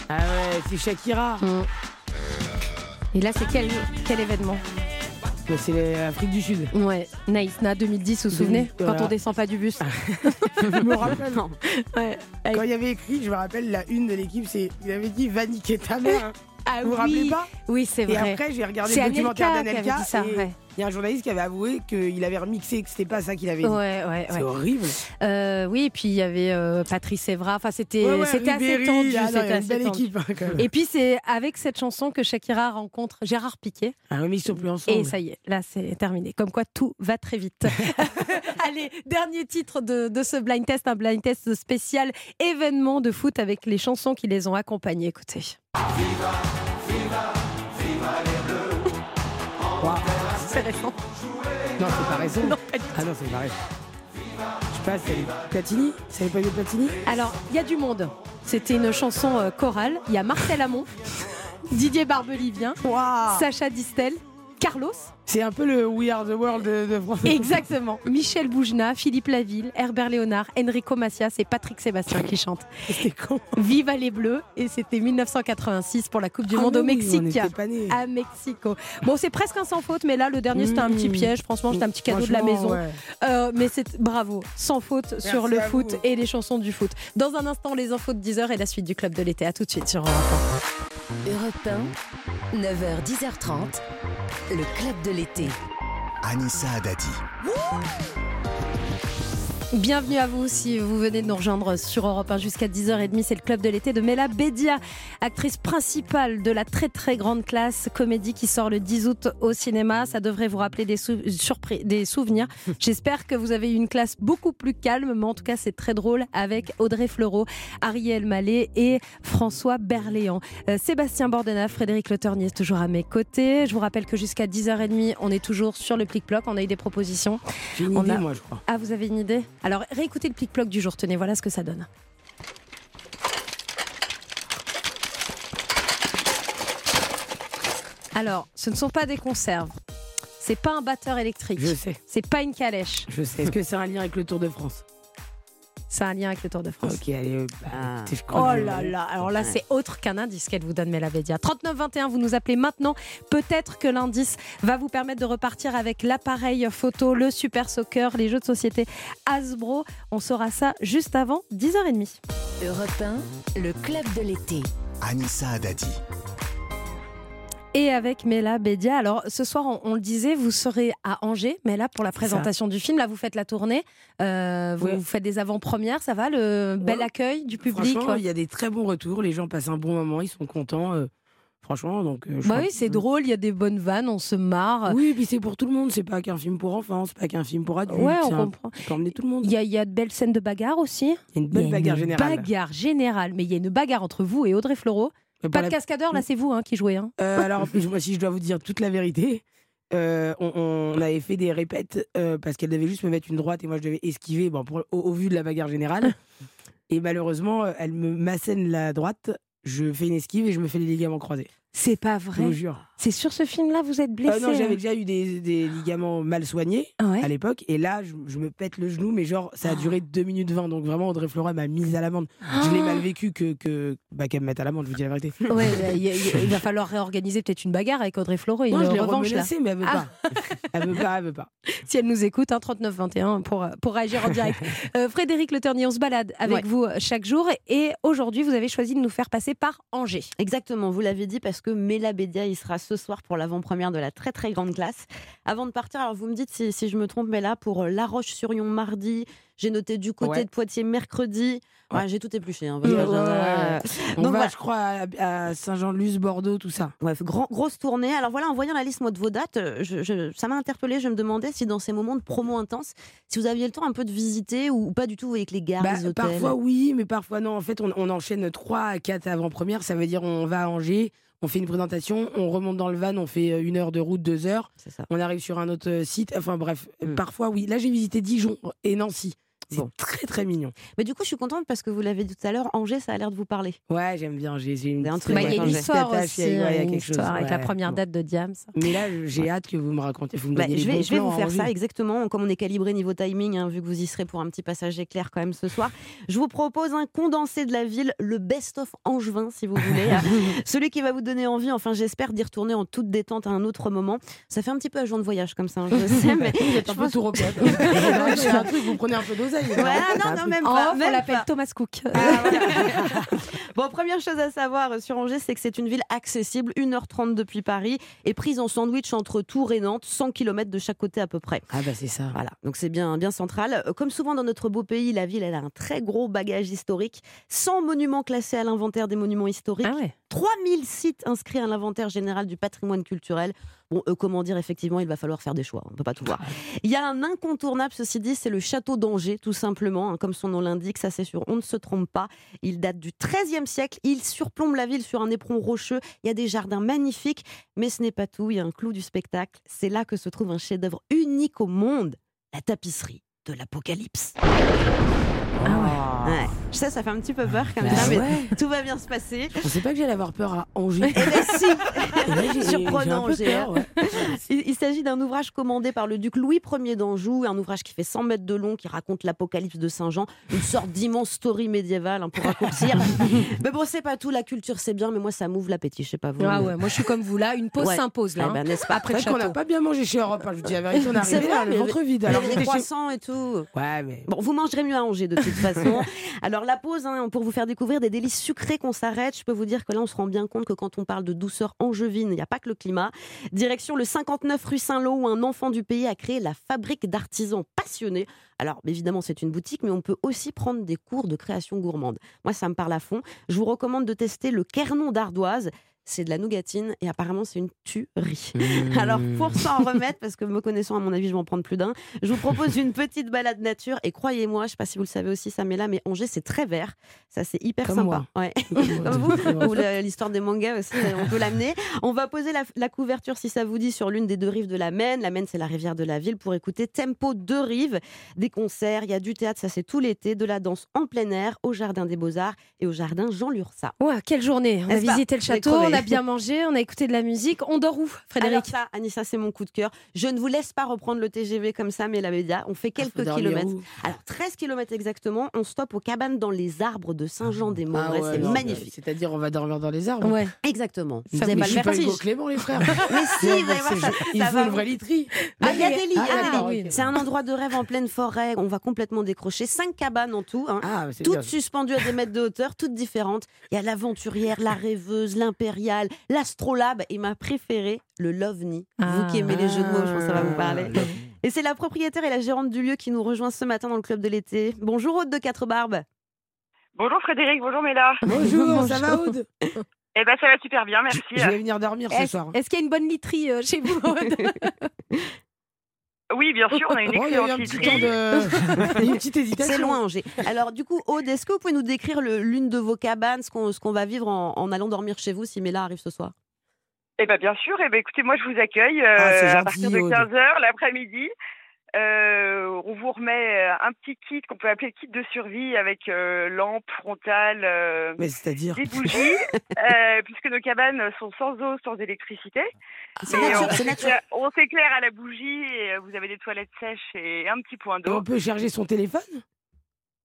Speaker 4: Ah ouais, c'est Shakira.
Speaker 3: Et là, c'est quel, quel événement?
Speaker 4: C'est l'Afrique du Sud.
Speaker 3: Ouais, Naïsna 2010, vous vous souvenez
Speaker 4: Voilà.
Speaker 3: Quand on descend pas du bus.
Speaker 4: je me rappelle.
Speaker 3: Ouais.
Speaker 4: Quand il y avait écrit, je me rappelle, la une de l'équipe, c'est il avait dit va niquer ta mère.
Speaker 3: Ah
Speaker 4: vous vous
Speaker 3: oui.
Speaker 4: rappelez pas?
Speaker 3: Oui, c'est
Speaker 4: Et
Speaker 3: vrai.
Speaker 4: après, j'ai regardé le documentaire
Speaker 3: Anelka
Speaker 4: d'Anelka. et
Speaker 3: ouais.
Speaker 4: Il y a un journaliste qui avait avoué qu'il avait remixé, que c'était pas ça qu'il avait dit.
Speaker 3: Ouais, ouais,
Speaker 4: C'est
Speaker 3: ouais.
Speaker 4: horrible.
Speaker 3: Euh, oui, et puis il y avait euh, Patrice Evra. Enfin, c'était
Speaker 4: Ouais, ouais,
Speaker 3: c'était assez tendu.
Speaker 4: ah
Speaker 3: c'était
Speaker 4: une
Speaker 3: assez
Speaker 4: belle
Speaker 3: tendu.
Speaker 4: équipe, hein, quand même.
Speaker 3: Et puis c'est avec cette chanson que Shakira rencontre Gérard Piquet.
Speaker 4: Ah oui, mais ils sont plus ensemble.
Speaker 3: Et ça y est, là c'est terminé. Comme quoi tout va très vite. Allez, dernier titre de, de ce blind test, un blind test spécial événement de foot avec les chansons qui les ont accompagnés. Écoutez. C'est récent.
Speaker 4: Non, c'est pas récent.
Speaker 3: Non,
Speaker 4: ah non, c'est pas récent. Je sais pas, c'est Platini? Avait pas eu Platini?
Speaker 3: Alors, il y a du monde. C'était une chanson euh, chorale. Il y a Marcel Amont, Didier Barbelivien, Sacha Distel, Carlos.
Speaker 4: C'est un peu le We Are the World de, de France.
Speaker 3: Exactement. Michel Boujna, Philippe Laville, Herbert Léonard, Enrico Macias et Patrick Sébastien qui chantent.
Speaker 4: C'était con.
Speaker 3: Viva les Bleus et c'était 1986 pour la Coupe du
Speaker 4: Ah
Speaker 3: Monde au
Speaker 4: oui, on
Speaker 3: Mexique.
Speaker 4: nés.
Speaker 3: À Mexico. Bon, c'est presque un sans faute, mais là le dernier c'était un petit
Speaker 4: Mmh.
Speaker 3: piège. Franchement, c'était un petit cadeau de la maison.
Speaker 4: ouais.
Speaker 3: Euh, mais c'est bravo, sans faute sur le foot
Speaker 4: vous.
Speaker 3: et les chansons du foot. Dans un instant, les infos de 10h et la suite du club de l'été. À tout de suite sur Europe
Speaker 1: Europe 1, 9h, 10h30, le club de l'été.
Speaker 2: Anissa Dadi.
Speaker 3: Bienvenue à vous si vous venez de nous rejoindre sur Europe 1 jusqu'à 10h30. C'est le club de l'été de Mela Bédia, actrice principale de la très très grande classe comédie qui sort le 10 août au cinéma. Ça devrait vous rappeler des, sou- des souvenirs. J'espère que vous avez eu une classe beaucoup plus calme, mais en tout cas c'est très drôle avec Audrey Fleurot, Ariel Mallet et François Berléand. Euh, Sébastien Bordenave, Frédéric Le Ternier, toujours à mes côtés. Je vous rappelle que jusqu'à 10h30, on est toujours sur le plic-ploc. On a eu des propositions.
Speaker 4: J'ai une
Speaker 3: On
Speaker 4: idée,
Speaker 3: a-
Speaker 4: moi, je crois.
Speaker 3: ah, vous avez une idée? Alors, réécoutez le plic-ploc du jour. Tenez, voilà ce que ça donne. Alors, ce ne sont pas des conserves. C'est pas un batteur électrique.
Speaker 4: Je sais.
Speaker 3: C'est pas une calèche.
Speaker 4: Je sais. Est-ce que c'est un lien avec le Tour de France?
Speaker 3: C'est un lien avec le Tour de France.
Speaker 4: Ok, allez. euh, bah,
Speaker 5: Ah.
Speaker 3: Oh là là, alors là c'est autre qu'un indice qu'elle vous donne Mélavédia. 3921, vous nous appelez maintenant. Peut-être que l'indice va vous permettre de repartir avec l'appareil photo, le super soccer, les jeux de société Hasbro. On saura ça juste avant 10h30.
Speaker 1: Europe 1, le club de l'été.
Speaker 2: Anissa Dadi.
Speaker 3: Et avec Mela Bédia. Alors, ce soir, on, on le disait, vous serez à Angers, Mela, pour la présentation du film. Là, vous faites la tournée. Euh, vous,
Speaker 4: Ouais.
Speaker 3: vous faites des avant-premières, ça va Le bel accueil du public
Speaker 4: Franchement,
Speaker 3: ouais.
Speaker 4: il y a des très bons retours. Les gens passent un bon moment, ils sont contents. euh, franchement, donc. euh,
Speaker 3: Bah oui, c'est drôle, il y a des bonnes vannes, on se marre.
Speaker 4: Oui, puis c'est pour tout le monde. C'est pas qu'un film pour enfants, c'est pas qu'un film pour adultes.
Speaker 3: Ouais, on
Speaker 4: un-
Speaker 3: comprend.
Speaker 4: Peut emmener tout le monde.
Speaker 3: Il y, a, y de belles scènes de bagarre aussi.
Speaker 4: Il y a une bonne bagarre générale.
Speaker 3: bagarre générale, mais il y a une bagarre entre vous et Audrey Fleurot. Pas de
Speaker 4: la-
Speaker 3: cascadeur, là, c'est vous hein, qui jouez. Hein.
Speaker 4: Euh, alors, moi, si je dois vous dire toute la vérité, euh, on, on avait fait des répètes euh, parce qu'elle devait juste me mettre une droite et moi je devais esquiver bon, pour- au, au vu de la bagarre générale. et malheureusement, elle me m'assène la droite, je fais une esquive et je me fais les ligaments croisés.
Speaker 3: C'est pas
Speaker 4: Je
Speaker 3: vrai.
Speaker 4: vous jure.
Speaker 3: C'est sur ce film-là, vous êtes blessé
Speaker 4: Euh, non,
Speaker 3: hein
Speaker 4: j'avais déjà eu des, des ligaments mal soignés
Speaker 3: Ouais.
Speaker 4: à l'époque. Et là, je, je me pète le genou, mais genre, ça a duré 2 minutes 20. Donc vraiment, Audrey Flora m'a mise à l'amende. Je l'ai mal vécu que, que bah, qu'elle me mette à l'amende, je vous dis la vérité.
Speaker 3: Ouais, y a- il va falloir réorganiser peut-être une bagarre avec Audrey. Une
Speaker 4: Non, je l'ai
Speaker 3: revanche là.
Speaker 4: remenacée, mais elle veut
Speaker 3: Ah.
Speaker 4: pas. elle veut pas, elle veut pas.
Speaker 3: Si elle nous écoute, hein, 3921 pour, pour réagir en direct. Euh, Frédéric Le Ternier, on se balade avec
Speaker 5: Ouais.
Speaker 3: vous euh, chaque jour. Et aujourd'hui, vous avez choisi de nous faire passer par Angers.
Speaker 5: Exactement, vous l'avez dit parce que Mela Bédia, il sera ce soir pour l'avant-première de la très très grande classe. Avant de partir, alors vous me dites si, si je me trompe, mais là pour euh, La Roche-sur-Yon mardi, j'ai noté du côté
Speaker 4: Ouais.
Speaker 5: de Poitiers mercredi. Ouais,
Speaker 4: Ouais.
Speaker 5: j'ai tout épluché. hein.
Speaker 4: On
Speaker 5: Donc
Speaker 4: va,
Speaker 5: voilà.
Speaker 4: je crois, à, à Saint-Jean-de-Luz, Bordeaux, tout ça.
Speaker 5: Ouais, grand- grosse tournée. Alors voilà, en voyant la liste moi, de vos dates, euh, je- je- ça m'a interpellée. Je me demandais si dans ces moments de promo intense, si vous aviez le temps un peu de visiter ou, ou pas du tout avec les gares,
Speaker 4: Bah,
Speaker 5: les hôtels.
Speaker 4: parfois oui, mais parfois non. En fait, on, on enchaîne 3 à 4 avant-premières. Ça veut dire on va à Angers, on fait une présentation, on remonte dans le van, on fait euh, une heure de route, deux heures. On arrive sur un autre euh, site. Enfin bref,
Speaker 5: Mm.
Speaker 4: parfois oui. Là, j'ai visité Dijon et Nancy. C'est
Speaker 5: Bon.
Speaker 4: très très mignon.
Speaker 5: Mais du coup, je suis contente parce que vous l'avez dit tout à l'heure, Angers, ça a l'air de vous parler.
Speaker 4: Ouais, j'aime bien. J'ai j'ai une
Speaker 5: un truc
Speaker 3: Bah, il y a
Speaker 5: Ouais,
Speaker 3: une
Speaker 5: Angers.
Speaker 3: histoire
Speaker 4: Attache,
Speaker 3: aussi,
Speaker 4: il y a- quelque chose,
Speaker 3: avec la première date de Diams.
Speaker 4: Mais là, j'ai hâte que vous me racontiez. Vous me
Speaker 5: Bah, je vais, je vais vous faire
Speaker 4: Angers.
Speaker 5: ça exactement, comme on est calibré niveau timing, hein, vu que vous y serez pour un petit passage éclair quand même ce soir. Je vous propose un condensé de la ville, le best-of angevin, si vous voulez. hein. Celui qui va vous donner envie, enfin j'espère, d'y retourner en toute détente à un autre moment. Ça fait un petit peu agent de voyage comme ça, hein, je sais, mais
Speaker 4: Vous êtes un peu tout un truc, vous prenez un peu d'oseille.
Speaker 5: Ouais, non, non, même
Speaker 3: En
Speaker 5: pas.
Speaker 3: off, on l'appelle. Thomas Cook.
Speaker 5: Bon, première chose à savoir sur Angers, c'est que c'est une ville accessible, 1h30 depuis Paris, et prise en sandwich entre Tours et Nantes, 100 km de chaque côté à peu près.
Speaker 4: Ah bah c'est ça.
Speaker 5: Voilà, donc c'est bien, bien central. Euh, Comme souvent dans notre beau pays, la ville elle a un très gros bagage historique. 100 monuments classés à l'inventaire des monuments historiques.
Speaker 3: Ah ouais.
Speaker 5: 3000 sites inscrits à l'inventaire général du patrimoine culturel. Bon, euh, comment dire, effectivement, il va falloir faire des choix. On ne peut pas tout voir. Il y a un incontournable, ceci dit, c'est le château d'Angers, tout simplement. hein, comme son nom l'indique, ça c'est sûr, on ne se trompe pas. Il date du XIIIe siècle. Il surplombe la ville sur un éperon rocheux. Il y a des jardins magnifiques. Mais ce n'est pas tout. Il y a un clou du spectacle. C'est là que se trouve un chef-d'œuvre unique au monde la tapisserie de l'Apocalypse. Ouais. Je sais, ça fait un petit peu peur comme
Speaker 4: Bah
Speaker 5: ça, mais tout va bien se passer.
Speaker 4: Je pensais pas que j'allais avoir peur à Angers.
Speaker 5: Eh ben si
Speaker 4: Et là,
Speaker 5: Surprenant,
Speaker 4: peur, ouais.
Speaker 5: Il, il s'agit d'un ouvrage commandé par le duc Louis Ier d'Anjou, un ouvrage qui fait 100 mètres de long, qui raconte l'apocalypse de Saint-Jean, une sorte d'immense story médiévale hein, pour raccourcir. mais bon, c'est pas tout, la culture c'est bien, mais moi ça m'ouvre l'appétit, je sais pas vous.
Speaker 3: Ah
Speaker 5: mais-
Speaker 3: ouais, moi je suis comme vous là, une pause
Speaker 5: Ouais.
Speaker 3: s'impose là.
Speaker 5: Eh ben,
Speaker 3: hein.
Speaker 5: n'est-ce pas
Speaker 3: Après le
Speaker 4: C'est vrai qu'on n'a pas bien mangé chez Europe. hein, Je vous dis la vérité, on est
Speaker 5: C'est
Speaker 4: arrivé
Speaker 5: vrai,
Speaker 4: là, le
Speaker 5: mais-
Speaker 4: ventre vide.
Speaker 5: Il y
Speaker 4: Alors,
Speaker 5: avait des croissants et tout.
Speaker 4: Ouais, mais.
Speaker 5: Bon, vous mangerez mieux à Angers de toute façon. Alors la pause, hein, pour vous faire découvrir des délices sucrés qu'on s'arrête, je peux vous dire que là on se rend bien compte que quand on parle de douceur angevine, il n'y a pas que le climat. Direction le 59 rue Saint-Lô où un enfant du pays a créé la fabrique d'artisans passionnés. Alors évidemment c'est une boutique, mais on peut aussi prendre des cours de création gourmande. Moi ça me parle à fond. Je vous recommande de tester le Kernon d'ardoise. C'est de la nougatine et apparemment c'est une tuerie.
Speaker 4: Mmh.
Speaker 5: Alors pour s'en remettre, parce que me connaissant à mon avis je vais en prendre plus d'un, je vous propose une petite balade nature et croyez-moi, je sais pas si vous le savez aussi Samela, mais Angers c'est très vert, ça c'est hyper
Speaker 4: Comme
Speaker 5: sympa.
Speaker 4: moi.
Speaker 5: Ouais. Comme vous, ou l'histoire des mangas aussi, on peut l'amener. On va poser la, la couverture si ça vous dit sur l'une des deux rives de la Maine. La Maine c'est la rivière de la ville pour écouter Tempo deux rives, des concerts, il y a du théâtre, ça c'est tout l'été, de la danse en plein air au jardin des Beaux-Arts et au jardin Jean Lursa.
Speaker 3: Ouais, quelle journée. On a visité le château, a bien mangé, on a écouté de la musique. On dort où,
Speaker 5: Alors
Speaker 3: Frédéric
Speaker 5: ça, Anissa, c'est mon coup de cœur. Je ne vous laisse pas reprendre le TGV comme ça, mais la média, on fait
Speaker 4: Ah,
Speaker 5: quelques kilomètres. Alors 13 kilomètres exactement, on stoppe aux cabanes dans les arbres de Saint-Jean-des-Maurice.
Speaker 4: Ah ouais,
Speaker 5: c'est magnifique.
Speaker 4: C'est-à-dire, on va dormir dans les arbres.
Speaker 3: Ouais.
Speaker 5: Exactement. Vous
Speaker 4: Ça
Speaker 5: n'avez
Speaker 4: vous
Speaker 5: pas le
Speaker 4: pas
Speaker 5: vertige.
Speaker 4: Clément, les frères.
Speaker 5: Mais si, vous allez
Speaker 4: c'est
Speaker 5: voir, ça,
Speaker 4: Il faut une vraie literie.
Speaker 5: Ah, il y a des lits,
Speaker 4: Ah, ok.
Speaker 5: C'est un endroit de rêve en pleine forêt. On va complètement décrocher. Cinq cabanes en tout. hein.
Speaker 4: Ah,
Speaker 5: toutes
Speaker 4: bien.
Speaker 5: suspendues à des mètres de hauteur, toutes différentes. Il y a l'aventurière, la rêveuse, l'impériale. L'astrolabe et ma préférée, le lovni. Vous qui aimez les jeux de mots, je pense que ça va vous parler. Et c'est la propriétaire et la gérante du lieu qui nous rejoint ce matin dans le club de l'été. Bonjour Aude de Quatre Barbes.
Speaker 15: Bonjour Frédéric, bonjour Méla.
Speaker 4: Bonjour, ça va Aude?
Speaker 15: Eh ben ça va super bien, merci.
Speaker 4: Je vais venir dormir ce
Speaker 3: Est-ce
Speaker 4: soir.
Speaker 3: est-ce qu'il y a une bonne literie euh, chez vous Aude?
Speaker 15: Oui, bien sûr, on a une
Speaker 4: Oh, il y a eu
Speaker 15: excellente
Speaker 4: un petit temps de... une petite hésitation.
Speaker 5: C'est loin, Angers. Alors, du coup, Aude, est-ce que vous pouvez nous décrire le- l'une de vos cabanes, ce qu'on ce qu'on va vivre en, en allant dormir chez vous si Mela arrive ce soir?
Speaker 15: Eh ben bien sûr, eh ben écoutez, moi je vous accueille euh,
Speaker 4: Ah, c'est
Speaker 15: à
Speaker 4: gentil,
Speaker 15: partir de
Speaker 4: Aude.
Speaker 15: 15h l'après-midi. Euh, on vous remet euh, un petit kit qu'on peut appeler le kit de survie avec euh, lampe frontale, euh,
Speaker 4: Mais c'est-à-dire
Speaker 15: des bougies, euh, puisque nos cabanes sont sans eau, sans électricité.
Speaker 5: c'est
Speaker 15: Et
Speaker 5: nature-
Speaker 15: on
Speaker 5: c'est
Speaker 15: s'éclaire- on s'éclaire à la bougie et euh, vous avez des toilettes sèches et un petit point
Speaker 4: Et
Speaker 15: d'eau.
Speaker 4: on peut charger son téléphone?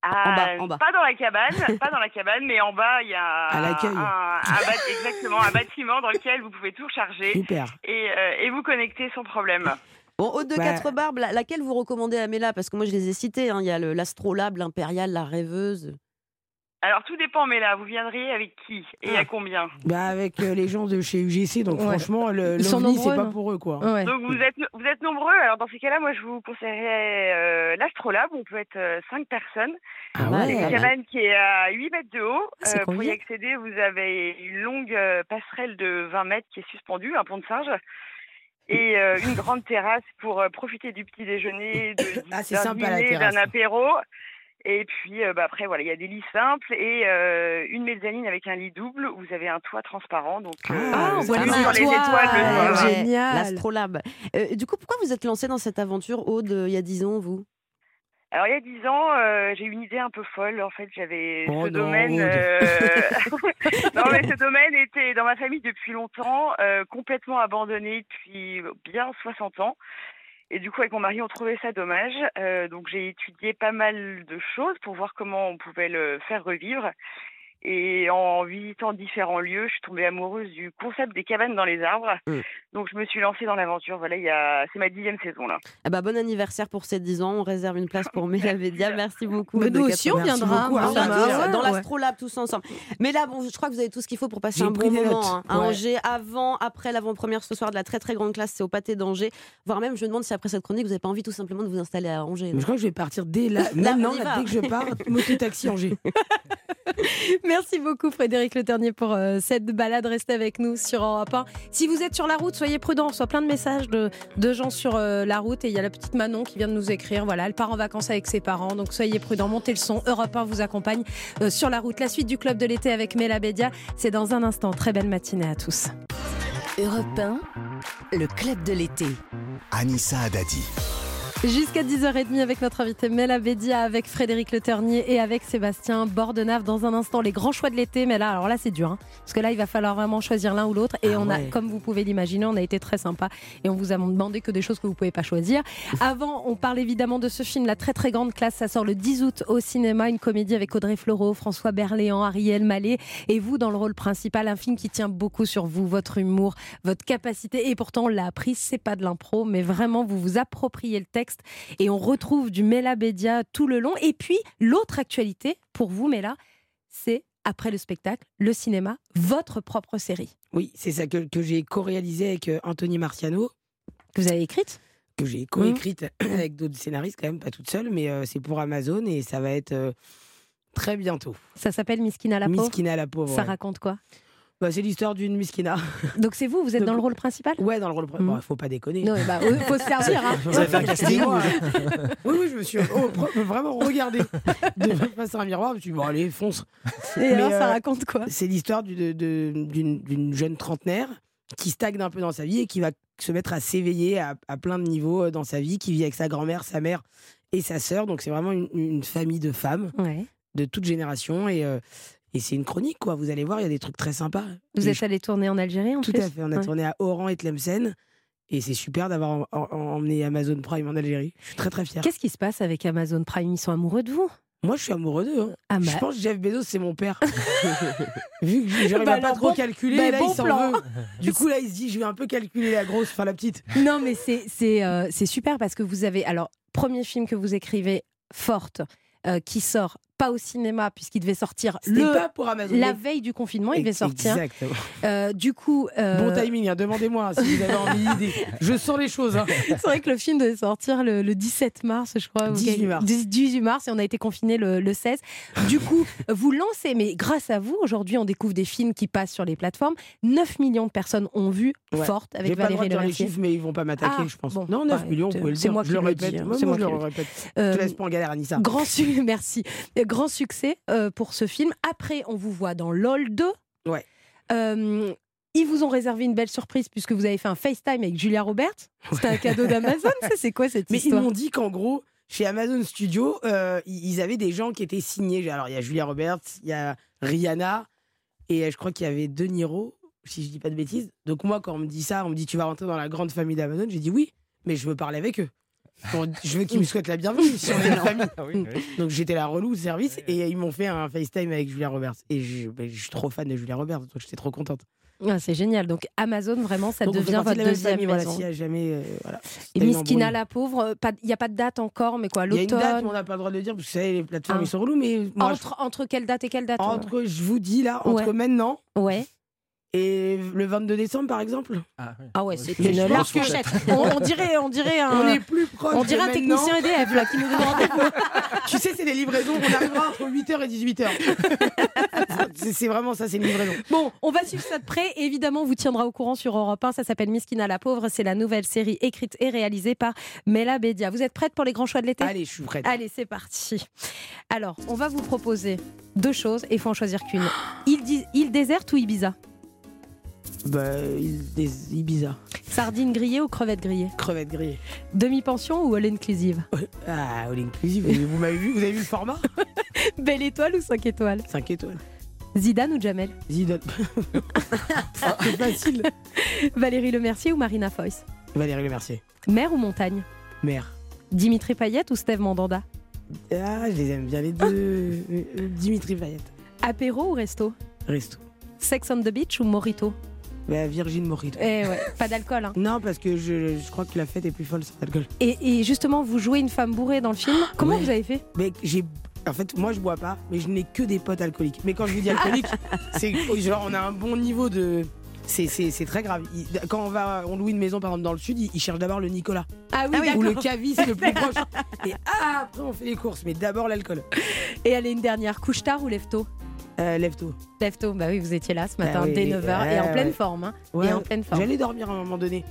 Speaker 15: Ah,
Speaker 5: bas, en bas.
Speaker 15: Pas dans la cabane, pas dans la cabane, mais en bas il y a
Speaker 4: À l'accueil.
Speaker 15: un, un bat- exactement un bâtiment dans lequel vous pouvez tout charger
Speaker 4: Super.
Speaker 15: et, euh, et vous connecter sans problème.
Speaker 5: Bon, Aude de
Speaker 4: Bah-
Speaker 5: Quatre Barbes, la- laquelle vous recommandez à Mela Parce que moi, je les ai cités. hein. Il y a l'astrolabe, l'impérial, la rêveuse.
Speaker 15: Alors tout dépend, mais là vous viendriez avec qui et
Speaker 4: Ah.
Speaker 15: à combien?
Speaker 4: Bah avec euh, les gens de chez UGC, donc
Speaker 3: Ouais.
Speaker 4: franchement, le l'OVNI, c'est pas pour eux quoi.
Speaker 3: Ouais.
Speaker 15: Donc vous êtes vous êtes nombreux. Alors dans ces cas-là, moi je vous conseillerais euh, l'astrolabe. On peut être euh, cinq personnes.
Speaker 4: Ah
Speaker 15: C'est
Speaker 5: pas
Speaker 15: une cabane qui est à 8 mètres de haut.
Speaker 3: C'est
Speaker 15: Euh, pour y accéder, vous avez une longue euh, passerelle de 20 mètres qui est suspendue, un pont de singe. Et euh, une grande terrasse pour euh, profiter du petit déjeuner, de,
Speaker 4: Ah,
Speaker 15: d'un dîner, apéro. Et puis euh, bah, après, voilà, il y a des lits simples et euh, une mezzanine avec un lit double où vous avez un toit transparent. Donc, euh,
Speaker 4: Ah,
Speaker 3: on voit les étoiles.
Speaker 15: le
Speaker 3: génial.
Speaker 5: L'astrolabe. Euh, du coup, pourquoi vous êtes lancée dans cette aventure, Aude, il y a 10 ans, vous?
Speaker 15: Alors il y a dix ans, euh, j'ai eu une idée un peu folle. En fait, j'avais
Speaker 4: Oh
Speaker 15: ce
Speaker 4: non,
Speaker 15: domaine. Euh, non mais ce domaine était dans ma famille depuis longtemps, euh, complètement abandonné depuis bien 60 ans. Et du coup, avec mon mari, on trouvait ça dommage. Donc j'ai étudié pas mal de choses pour voir comment on pouvait le faire revivre. Et en visitant différents lieux, je suis tombée amoureuse du concept des cabanes dans les arbres.
Speaker 5: Mm.
Speaker 15: Donc je me suis lancée dans l'aventure. Voilà, il y a, c'est ma dixième saison là.
Speaker 5: ah bah, Bon anniversaire pour ces 10 ans. On réserve une place pour Mela Védia. Merci beaucoup.
Speaker 3: Mais nous aussi, on viendra.
Speaker 4: beaucoup, hein,
Speaker 5: tous
Speaker 3: ouais,
Speaker 5: dans l'astrolabe tous ensemble. Mais là, bon, je crois que vous avez tout ce qu'il faut pour passer un bon moment hein, à
Speaker 4: Ouais.
Speaker 5: Angers. Avant, après l'avant-première ce soir de la très très grande classe, c'est au pâté d'Angers. Voire même, je me demande si après cette chronique, vous n'avez pas envie tout simplement de vous installer à Angers.
Speaker 4: Mais je crois que je vais partir dès là.
Speaker 5: Là,
Speaker 4: Maintenant, là, dès que je pars, moto-taxi Angers.
Speaker 3: Merci beaucoup Frédéric Le Ternier pour euh, cette balade. Restez avec nous sur Europe 1. Si vous êtes sur la route, soyez prudents. On reçoit plein de messages de, de gens sur euh, la route et il y a la petite Manon qui vient de nous écrire. Voilà, elle part en vacances avec ses parents. Donc soyez prudents, montez le son. Europe 1 vous accompagne euh, sur la route. La suite du club de l'été avec Mela Bédia, c'est dans un instant. Très belle matinée à tous.
Speaker 1: Europe 1, le club de l'été.
Speaker 2: Anissa Adadi.
Speaker 3: Jusqu'à 10h30 avec notre invité Mela Bédia, avec Frédéric Le Ternier et avec Sébastien Bordenave. Dans un instant, les grands choix de l'été. Mais là, alors là, c'est dur. hein. parce que là, il va falloir vraiment choisir l'un ou l'autre. Et
Speaker 4: Ah
Speaker 3: on a, comme vous pouvez l'imaginer, on a été très sympa. Et on vous a demandé que des choses que vous pouvez pas choisir. Avant, on parle évidemment de ce film, La très très grande classe. Ça sort le 10 août au cinéma. Une comédie avec Audrey Fleurot, François Berléand, Ariel Mallet. Et vous dans le rôle principal. Un film qui tient beaucoup sur vous, votre humour, votre capacité. Et pourtant, on l'a appris, c'est pas de l'impro, mais vraiment, vous vous appropriez le texte. Et on retrouve du Mela Bédia tout le long. Et puis, l'autre actualité pour vous, Mela, c'est après le spectacle, le cinéma, votre propre série.
Speaker 4: Oui, c'est ça que, que j'ai co-réalisé avec euh, Anthony Marciano.
Speaker 3: Que vous avez écrite?
Speaker 4: Que j'ai co-écrite avec d'autres scénaristes, quand même, pas toute seule, mais euh, c'est pour Amazon et ça va être euh, très bientôt.
Speaker 3: Ça s'appelle Miskina la pauvre.
Speaker 4: Miskina la pauvre.
Speaker 3: Ça
Speaker 4: ouais.
Speaker 3: raconte quoi?
Speaker 4: Bah, c'est l'histoire d'une Miskina.
Speaker 3: Donc c'est vous, vous êtes
Speaker 4: Donc,
Speaker 3: dans le rôle principal?
Speaker 4: Ouais, dans le rôle.
Speaker 3: Mhm.
Speaker 4: Bon, faut pas déconner.
Speaker 3: Non, bah, euh, faut se servir. hein.
Speaker 14: Vous avez fait un casting.
Speaker 4: Oui, oui, je me suis oh, vraiment regardé de face à un miroir. Je me suis dit, bon, allez, fonce.
Speaker 3: Et
Speaker 4: Mais,
Speaker 3: alors, ça
Speaker 4: euh,
Speaker 3: raconte quoi?
Speaker 4: C'est l'histoire d'une jeune trentenaire qui stagne un peu dans sa vie et qui va se mettre à s'éveiller à, à plein de niveaux euh, dans sa vie, qui vit avec sa grand-mère, sa mère et sa sœur. Donc c'est vraiment une, une famille de femmes
Speaker 3: Ouais.
Speaker 4: de toute génération et, euh, et c'est une chronique quoi. Vous allez voir, il y a des trucs très sympas.
Speaker 3: Vous
Speaker 4: Et
Speaker 3: êtes allé tourner en Algérie en
Speaker 4: tout
Speaker 3: plus
Speaker 4: à fait. On a
Speaker 3: Ouais.
Speaker 4: tourné à Oran et Tlemcen. Et c'est super d'avoir en- en- emmené Amazon Prime en Algérie. Je suis très très fier.
Speaker 3: Qu'est-ce qui se passe avec Amazon Prime? Ils sont amoureux de vous?
Speaker 4: Moi, je suis amoureux d'eux. hein.
Speaker 3: Ah,
Speaker 4: Je
Speaker 3: bah-
Speaker 4: pense que Jeff Bezos, c'est mon père. Vu que j'arrive
Speaker 3: Bah
Speaker 4: à pas trop
Speaker 3: bon-
Speaker 4: calculer,
Speaker 3: bah,
Speaker 4: là,
Speaker 3: bon
Speaker 4: il s'en veut. Du coup, là, il se dit, je vais un peu calculer la grosse, enfin la petite.
Speaker 3: Non, mais c'est c'est euh, super parce que vous avez alors premier film que vous écrivez forte euh, qui sort pas au cinéma puisqu'il devait sortir le,
Speaker 4: pas pour Amazon.
Speaker 3: la veille du confinement, il devait sortir.
Speaker 4: Exactement.
Speaker 3: Euh, du coup, euh,
Speaker 4: Bon timing, hein, demandez-moi hein, si vous avez envie. des- Je sens les choses. hein.
Speaker 3: C'est vrai que le film devait sortir le, le 17 mars, je crois. ou
Speaker 4: 18
Speaker 3: quelque-
Speaker 4: mars.
Speaker 3: 18 mars, et on a été confinés le, le 16. Du coup, vous lancez, mais grâce à vous, aujourd'hui, on découvre des films qui passent sur les plateformes. 9 millions de personnes ont vu
Speaker 4: Ouais.
Speaker 3: Forte avec
Speaker 4: J'ai pas le droit
Speaker 3: Valérie
Speaker 4: de les chiffres, mais ils vont pas m'attaquer,
Speaker 3: Ah,
Speaker 4: je pense.
Speaker 3: bon,
Speaker 4: non, 9
Speaker 3: bah,
Speaker 4: millions, vous
Speaker 3: écoutez,
Speaker 4: pouvez le
Speaker 3: c'est
Speaker 4: dire.
Speaker 3: moi
Speaker 4: je le répète.
Speaker 3: hein,
Speaker 4: Moi,
Speaker 3: c'est
Speaker 4: moi,
Speaker 3: moi
Speaker 4: je le
Speaker 3: le
Speaker 4: répète.
Speaker 3: Euh,
Speaker 4: Je te laisse pas en galère, Anissa.
Speaker 3: Grand succès, merci. Grand succès euh, pour ce film. Après, on vous voit dans LOL 2.
Speaker 4: Ouais.
Speaker 3: Euh, ils vous ont réservé une belle surprise puisque vous avez fait un FaceTime avec Julia Roberts. C'était un cadeau d'Amazon, ça c'est quoi cette
Speaker 4: Mais ils m'ont dit qu'en gros, chez Amazon Studio, euh, ils avaient des gens qui étaient signés. Alors, il y a Julia Roberts, il y a Rihanna, et je crois qu'il y avait De Niro, si je dis pas de bêtises. Donc, moi, quand on me dit ça, on me dit tu vas rentrer dans la grande famille d'Amazon, j'ai dit oui, mais je veux parler avec eux. Bon, je veux qu'ils me souhaitent la bienvenue si on est une famille.
Speaker 14: Ah oui, oui.
Speaker 4: Donc j'étais la relou de service et ils m'ont fait un FaceTime avec Julia Roberts. Et je, ben, je suis trop fan de Julia Roberts, donc j'étais trop contente.
Speaker 3: Ah, C'est génial. Donc Amazon, vraiment, ça
Speaker 4: Donc,
Speaker 3: devient votre
Speaker 4: de
Speaker 3: deuxième
Speaker 4: famille, voilà,
Speaker 3: maison.
Speaker 4: s'il y a jamais, euh, voilà.
Speaker 3: Et
Speaker 4: T'as une
Speaker 3: Miskina la pauvre, euh, il n'y a pas de date encore, mais quoi
Speaker 4: Il y a une date,
Speaker 3: L'automne
Speaker 4: mais on n'a pas le droit de le dire parce que vous savez, les plateformes
Speaker 3: Ah.
Speaker 4: ils sont relous. Mais moi,
Speaker 3: entre, entre quelle date et quelle date
Speaker 4: je- entre, je vous dis là, entre
Speaker 3: Ouais.
Speaker 4: maintenant
Speaker 3: Ouais.
Speaker 4: Et le 22 décembre par exemple.
Speaker 3: Ah ouais, c'est
Speaker 4: Mais
Speaker 3: une large fourchette. On, on dirait, on dirait un.
Speaker 4: On est plus proche.
Speaker 3: On dirait un technicien. EDF là qui nous demande.
Speaker 4: Tu sais, c'est des livraisons. On arrivera entre 8h et 18h. c'est c'est vraiment ça, c'est une livraison.
Speaker 3: Bon, on va suivre ça de près. Et évidemment, on vous tiendra au courant sur Europe 1. Ça s'appelle Miskina la pauvre. C'est la nouvelle série écrite et réalisée par Mela Bédia. Vous êtes prête pour les grands choix de l'été?
Speaker 4: Allez, je suis prête.
Speaker 3: Allez, c'est parti. Alors, on va vous proposer deux choses et il faut en choisir qu'une. Dis- île déserte ou Ibiza?
Speaker 4: Bah, il- des Ibiza.
Speaker 3: Sardines grillées ou crevettes grillées
Speaker 4: Crevettes grillées.
Speaker 3: Demi-pension ou all inclusive
Speaker 4: Ah, all inclusive. Vous m'avez vu Vous avez vu le format
Speaker 3: Belle étoile ou 5 étoiles
Speaker 4: 5 étoiles.
Speaker 3: Zidane ou Jamel
Speaker 4: Zidane. c'est facile.
Speaker 3: Valérie Lemercier ou Marina Foïs
Speaker 4: Valérie Lemercier.
Speaker 3: Mer ou montagne
Speaker 4: Mère.
Speaker 3: Dimitri Payet ou Steve Mandanda
Speaker 4: Ah, je les aime bien les deux. Euh, Dimitri Payet.
Speaker 3: Apéro ou resto
Speaker 4: Resto.
Speaker 3: Sex on the beach ou Morito
Speaker 4: Bah, Virgin Mojito.
Speaker 3: Eh ouais, pas d'alcool. Hein.
Speaker 4: Non, parce que je, je crois que la fête est plus folle sans alcool.
Speaker 3: Et, et justement, vous jouez une femme bourrée dans le film. Comment
Speaker 4: Ouais.
Speaker 3: vous avez fait?
Speaker 4: Mais j'ai. En fait, moi, je bois pas, mais je n'ai que des potes alcooliques. Mais quand je vous dis alcoolique, c'est genre on a un bon niveau de. C'est, c'est, c'est très grave. Il- quand on va, on loue une maison par exemple dans le sud, ils il cherchent d'abord le Nicolas
Speaker 3: Ah oui,
Speaker 4: ou le caviste le plus proche. Et ah, après on fait les courses, mais d'abord l'alcool.
Speaker 3: Et allez, une dernière. Couche tard ou lève tôt
Speaker 4: Euh, lève tôt.
Speaker 3: Lève tôt, bah oui, vous étiez là ce matin
Speaker 4: Ah oui,
Speaker 3: dès
Speaker 4: oui,
Speaker 3: 9h et
Speaker 4: ouais,
Speaker 3: en pleine
Speaker 4: ouais.
Speaker 3: forme. hein.
Speaker 4: Ouais,
Speaker 3: Et en pleine forme.
Speaker 4: J'allais dormir à un moment donné.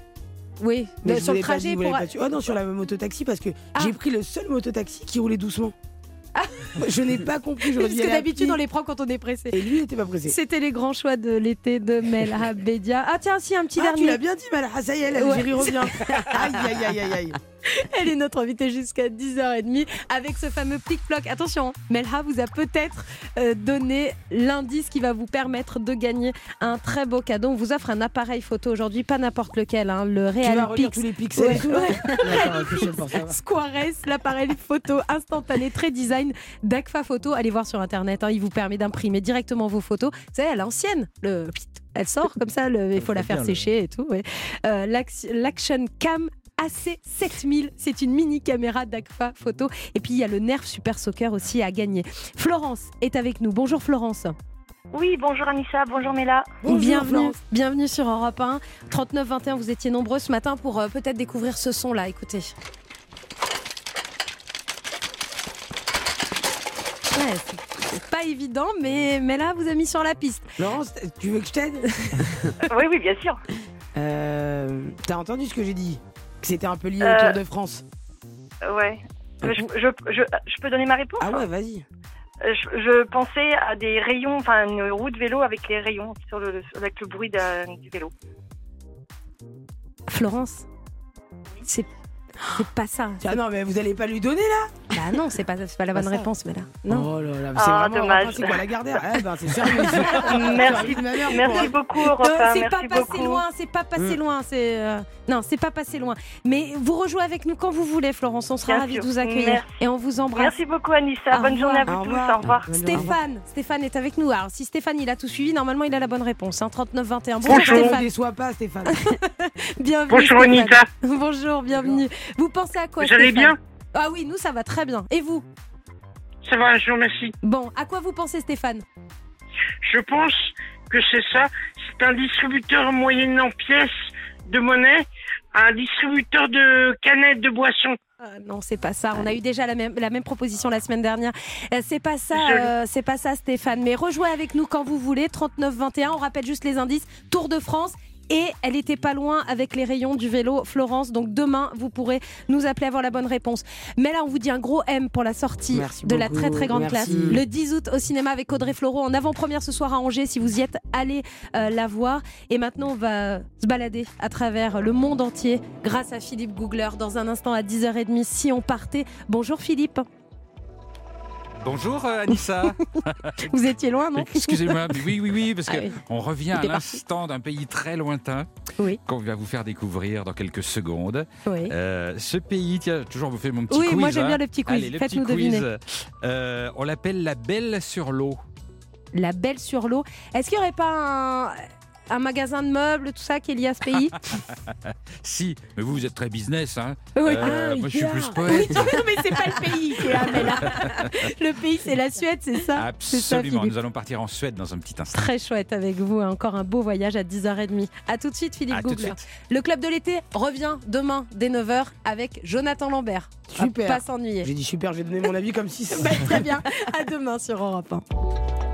Speaker 3: Oui,
Speaker 4: Mais je
Speaker 3: sur le
Speaker 4: pas
Speaker 3: trajet pour.
Speaker 4: pas. Oh non, sur la mototaxi parce que j'ai pris le seul mototaxi qui roulait doucement. Je n'ai pas compris. j'aurais
Speaker 3: Parce que d'habitude, on les prend quand on est pressé.
Speaker 4: Et lui, il était pas pressé.
Speaker 3: C'était les grands choix de l'été de Melha Bedia. Ah tiens, si, un petit
Speaker 4: Ah,
Speaker 3: dernier.
Speaker 4: tu l'as bien dit, Malha, ça y est,
Speaker 3: Ouais.
Speaker 4: l'Algérie revient. aïe, aïe, aïe, aïe, aïe.
Speaker 3: Elle est notre invitée jusqu'à 10h30 avec ce fameux plic-ploc. Attention, Melha vous a peut-être euh, donné l'indice qui va vous permettre de gagner un très beau cadeau. On vous offre un appareil photo aujourd'hui, pas n'importe lequel, hein, le
Speaker 4: Tu
Speaker 3: Real
Speaker 4: vas relire
Speaker 3: Pix.
Speaker 4: tous les pixels
Speaker 3: Ouais. Squares, l'appareil photo instantané, très design d'Agfa Photo. Allez voir sur internet, hein, il vous permet d'imprimer directement vos photos. Vous savez, à l'ancienne, le elle sort comme ça, il faut la faire sécher et tout. ouais. Euh, L'Action Cam AC7000, c'est une mini caméra d'Agfa Photo. Et puis il y a le Nerf Super Soccer aussi à gagner. Florence est avec nous. Bonjour Florence.
Speaker 17: Oui, bonjour Anissa, bonjour Mela.
Speaker 3: bienvenue, bienvenue sur Europe 1. 39-21, vous étiez nombreux ce matin pour euh, peut-être découvrir ce son-là. Écoutez. Ouais, c'est- c'est pas évident, mais, mais là, vous a mis sur la piste.
Speaker 4: Laurence, tu veux que je t'aide?
Speaker 17: Oui, oui, bien sûr.
Speaker 4: Euh, T'as entendu ce que j'ai dit? Que c'était un peu lié au
Speaker 17: Euh,
Speaker 4: Tour de France
Speaker 17: Euh, Ouais. Euh, Je, je, je, je peux donner ma réponse
Speaker 4: Ah ouais, vas-y.
Speaker 17: Euh, je, pensais à des rayons, enfin une roue de vélo avec les rayons, sur le, avec le bruit du vélo.
Speaker 3: Florence, c'est c'est pas ça.
Speaker 4: Ah non, mais vous allez pas lui donner là
Speaker 3: Bah non, c'est pas, c'est pas la bonne réponse, mais là. Non.
Speaker 4: Oh là là,
Speaker 17: Ah,
Speaker 4: c'est vraiment
Speaker 17: dommage.
Speaker 4: c'est quoi la Gardère Eh ben c'est sérieux.
Speaker 17: Merci, merci
Speaker 4: pour-
Speaker 17: beaucoup,
Speaker 3: c'est pas passé
Speaker 17: beaucoup.
Speaker 3: loin, c'est pas passé
Speaker 4: Mm.
Speaker 3: loin, c'est euh, non, c'est pas passé loin. Mais vous rejouez avec nous quand vous voulez, Florence. On sera ravis de vous accueillir
Speaker 17: Merci.
Speaker 3: et on vous embrasse.
Speaker 17: Merci beaucoup Anissa,
Speaker 3: Au
Speaker 17: bonne journée à vous
Speaker 3: revoir.
Speaker 17: tous,
Speaker 3: Au revoir. Stéphane, Stéphane est avec nous. Alors si Stéphane il a tout suivi, normalement il a la bonne réponse. Hein, 39-21. Bonjour,
Speaker 4: Bonjour. Ne
Speaker 3: Stéphane.
Speaker 4: déçois pas Stéphane.
Speaker 3: Bienvenue.
Speaker 4: Bonjour. Anita.
Speaker 3: Bonjour, bienvenue. Vous pensez à quoi
Speaker 4: Vous allez bien
Speaker 3: Ah oui, nous ça va très bien. Et vous
Speaker 18: Ça va, je vous remercie.
Speaker 3: Bon, à quoi vous pensez Stéphane
Speaker 18: Je pense que c'est ça. C'est un distributeur moyennant pièces de monnaie, un distributeur de canettes de boissons.
Speaker 3: Ah non, c'est pas ça. On a eu déjà la même, la même proposition la semaine dernière. Euh, C'est pas ça, euh, c'est pas ça, Stéphane. Mais rejouez avec nous quand vous voulez. 39-21. On rappelle juste les indices. Tour de France. Et elle était pas loin avec les rayons du vélo Florence. Donc demain, vous pourrez nous appeler avoir la bonne réponse. Mais là, on vous dit un gros M pour la sortie
Speaker 4: Merci
Speaker 3: de la très très grande
Speaker 4: Merci.
Speaker 3: classe. Le 10 août au cinéma avec Audrey Fleurot en avant-première ce soir à Angers. Si vous y êtes, allez euh, la voir. Et maintenant, on va se balader à travers le monde entier grâce à Philippe Googler dans un instant à 10h30 si on partait. Bonjour Philippe.
Speaker 19: Bonjour euh, Anissa.
Speaker 3: Vous étiez loin, non?
Speaker 19: Excusez-moi, oui, oui, oui, parce
Speaker 3: Ah oui.
Speaker 19: qu'on revient à l'instant d'un pays très lointain
Speaker 3: Oui.
Speaker 19: qu'on va vous faire découvrir dans quelques secondes.
Speaker 3: Oui.
Speaker 19: Euh, ce pays, tiens, toujours vous faites mon petit
Speaker 3: Oui,
Speaker 19: quiz.
Speaker 3: moi, j'aime
Speaker 19: hein.
Speaker 3: bien le petit quiz. Faites-nous deviner.
Speaker 19: Euh, on l'appelle la Belle sur l'eau.
Speaker 3: La Belle sur l'eau. Est-ce qu'il n'y aurait pas un, un magasin de meubles, tout ça, qui est lié à ce pays
Speaker 19: si, mais vous, vous êtes très business, hein.
Speaker 3: Oui.
Speaker 19: Euh,
Speaker 3: Ah,
Speaker 19: moi, je suis
Speaker 3: Ikea.
Speaker 19: plus poète.
Speaker 3: Oui, non, mais c'est pas le pays là, mais là. Le pays, c'est la Suède, c'est ça ça,
Speaker 19: Absolument.
Speaker 3: Philippe.
Speaker 19: Nous allons partir en Suède dans un petit instant.
Speaker 3: Très chouette avec vous. hein. Encore un beau voyage à 10h30. À tout de suite, Philippe
Speaker 19: À tout de
Speaker 3: Googler.
Speaker 19: suite.
Speaker 3: Le club de l'été revient demain dès 9h avec Jonathan Lambert. À
Speaker 4: Super.
Speaker 3: Pas s'ennuyer.
Speaker 4: J'ai dit super, j'ai donné mon avis comme si ça.
Speaker 3: Bah, très bien. À demain sur Europe 1.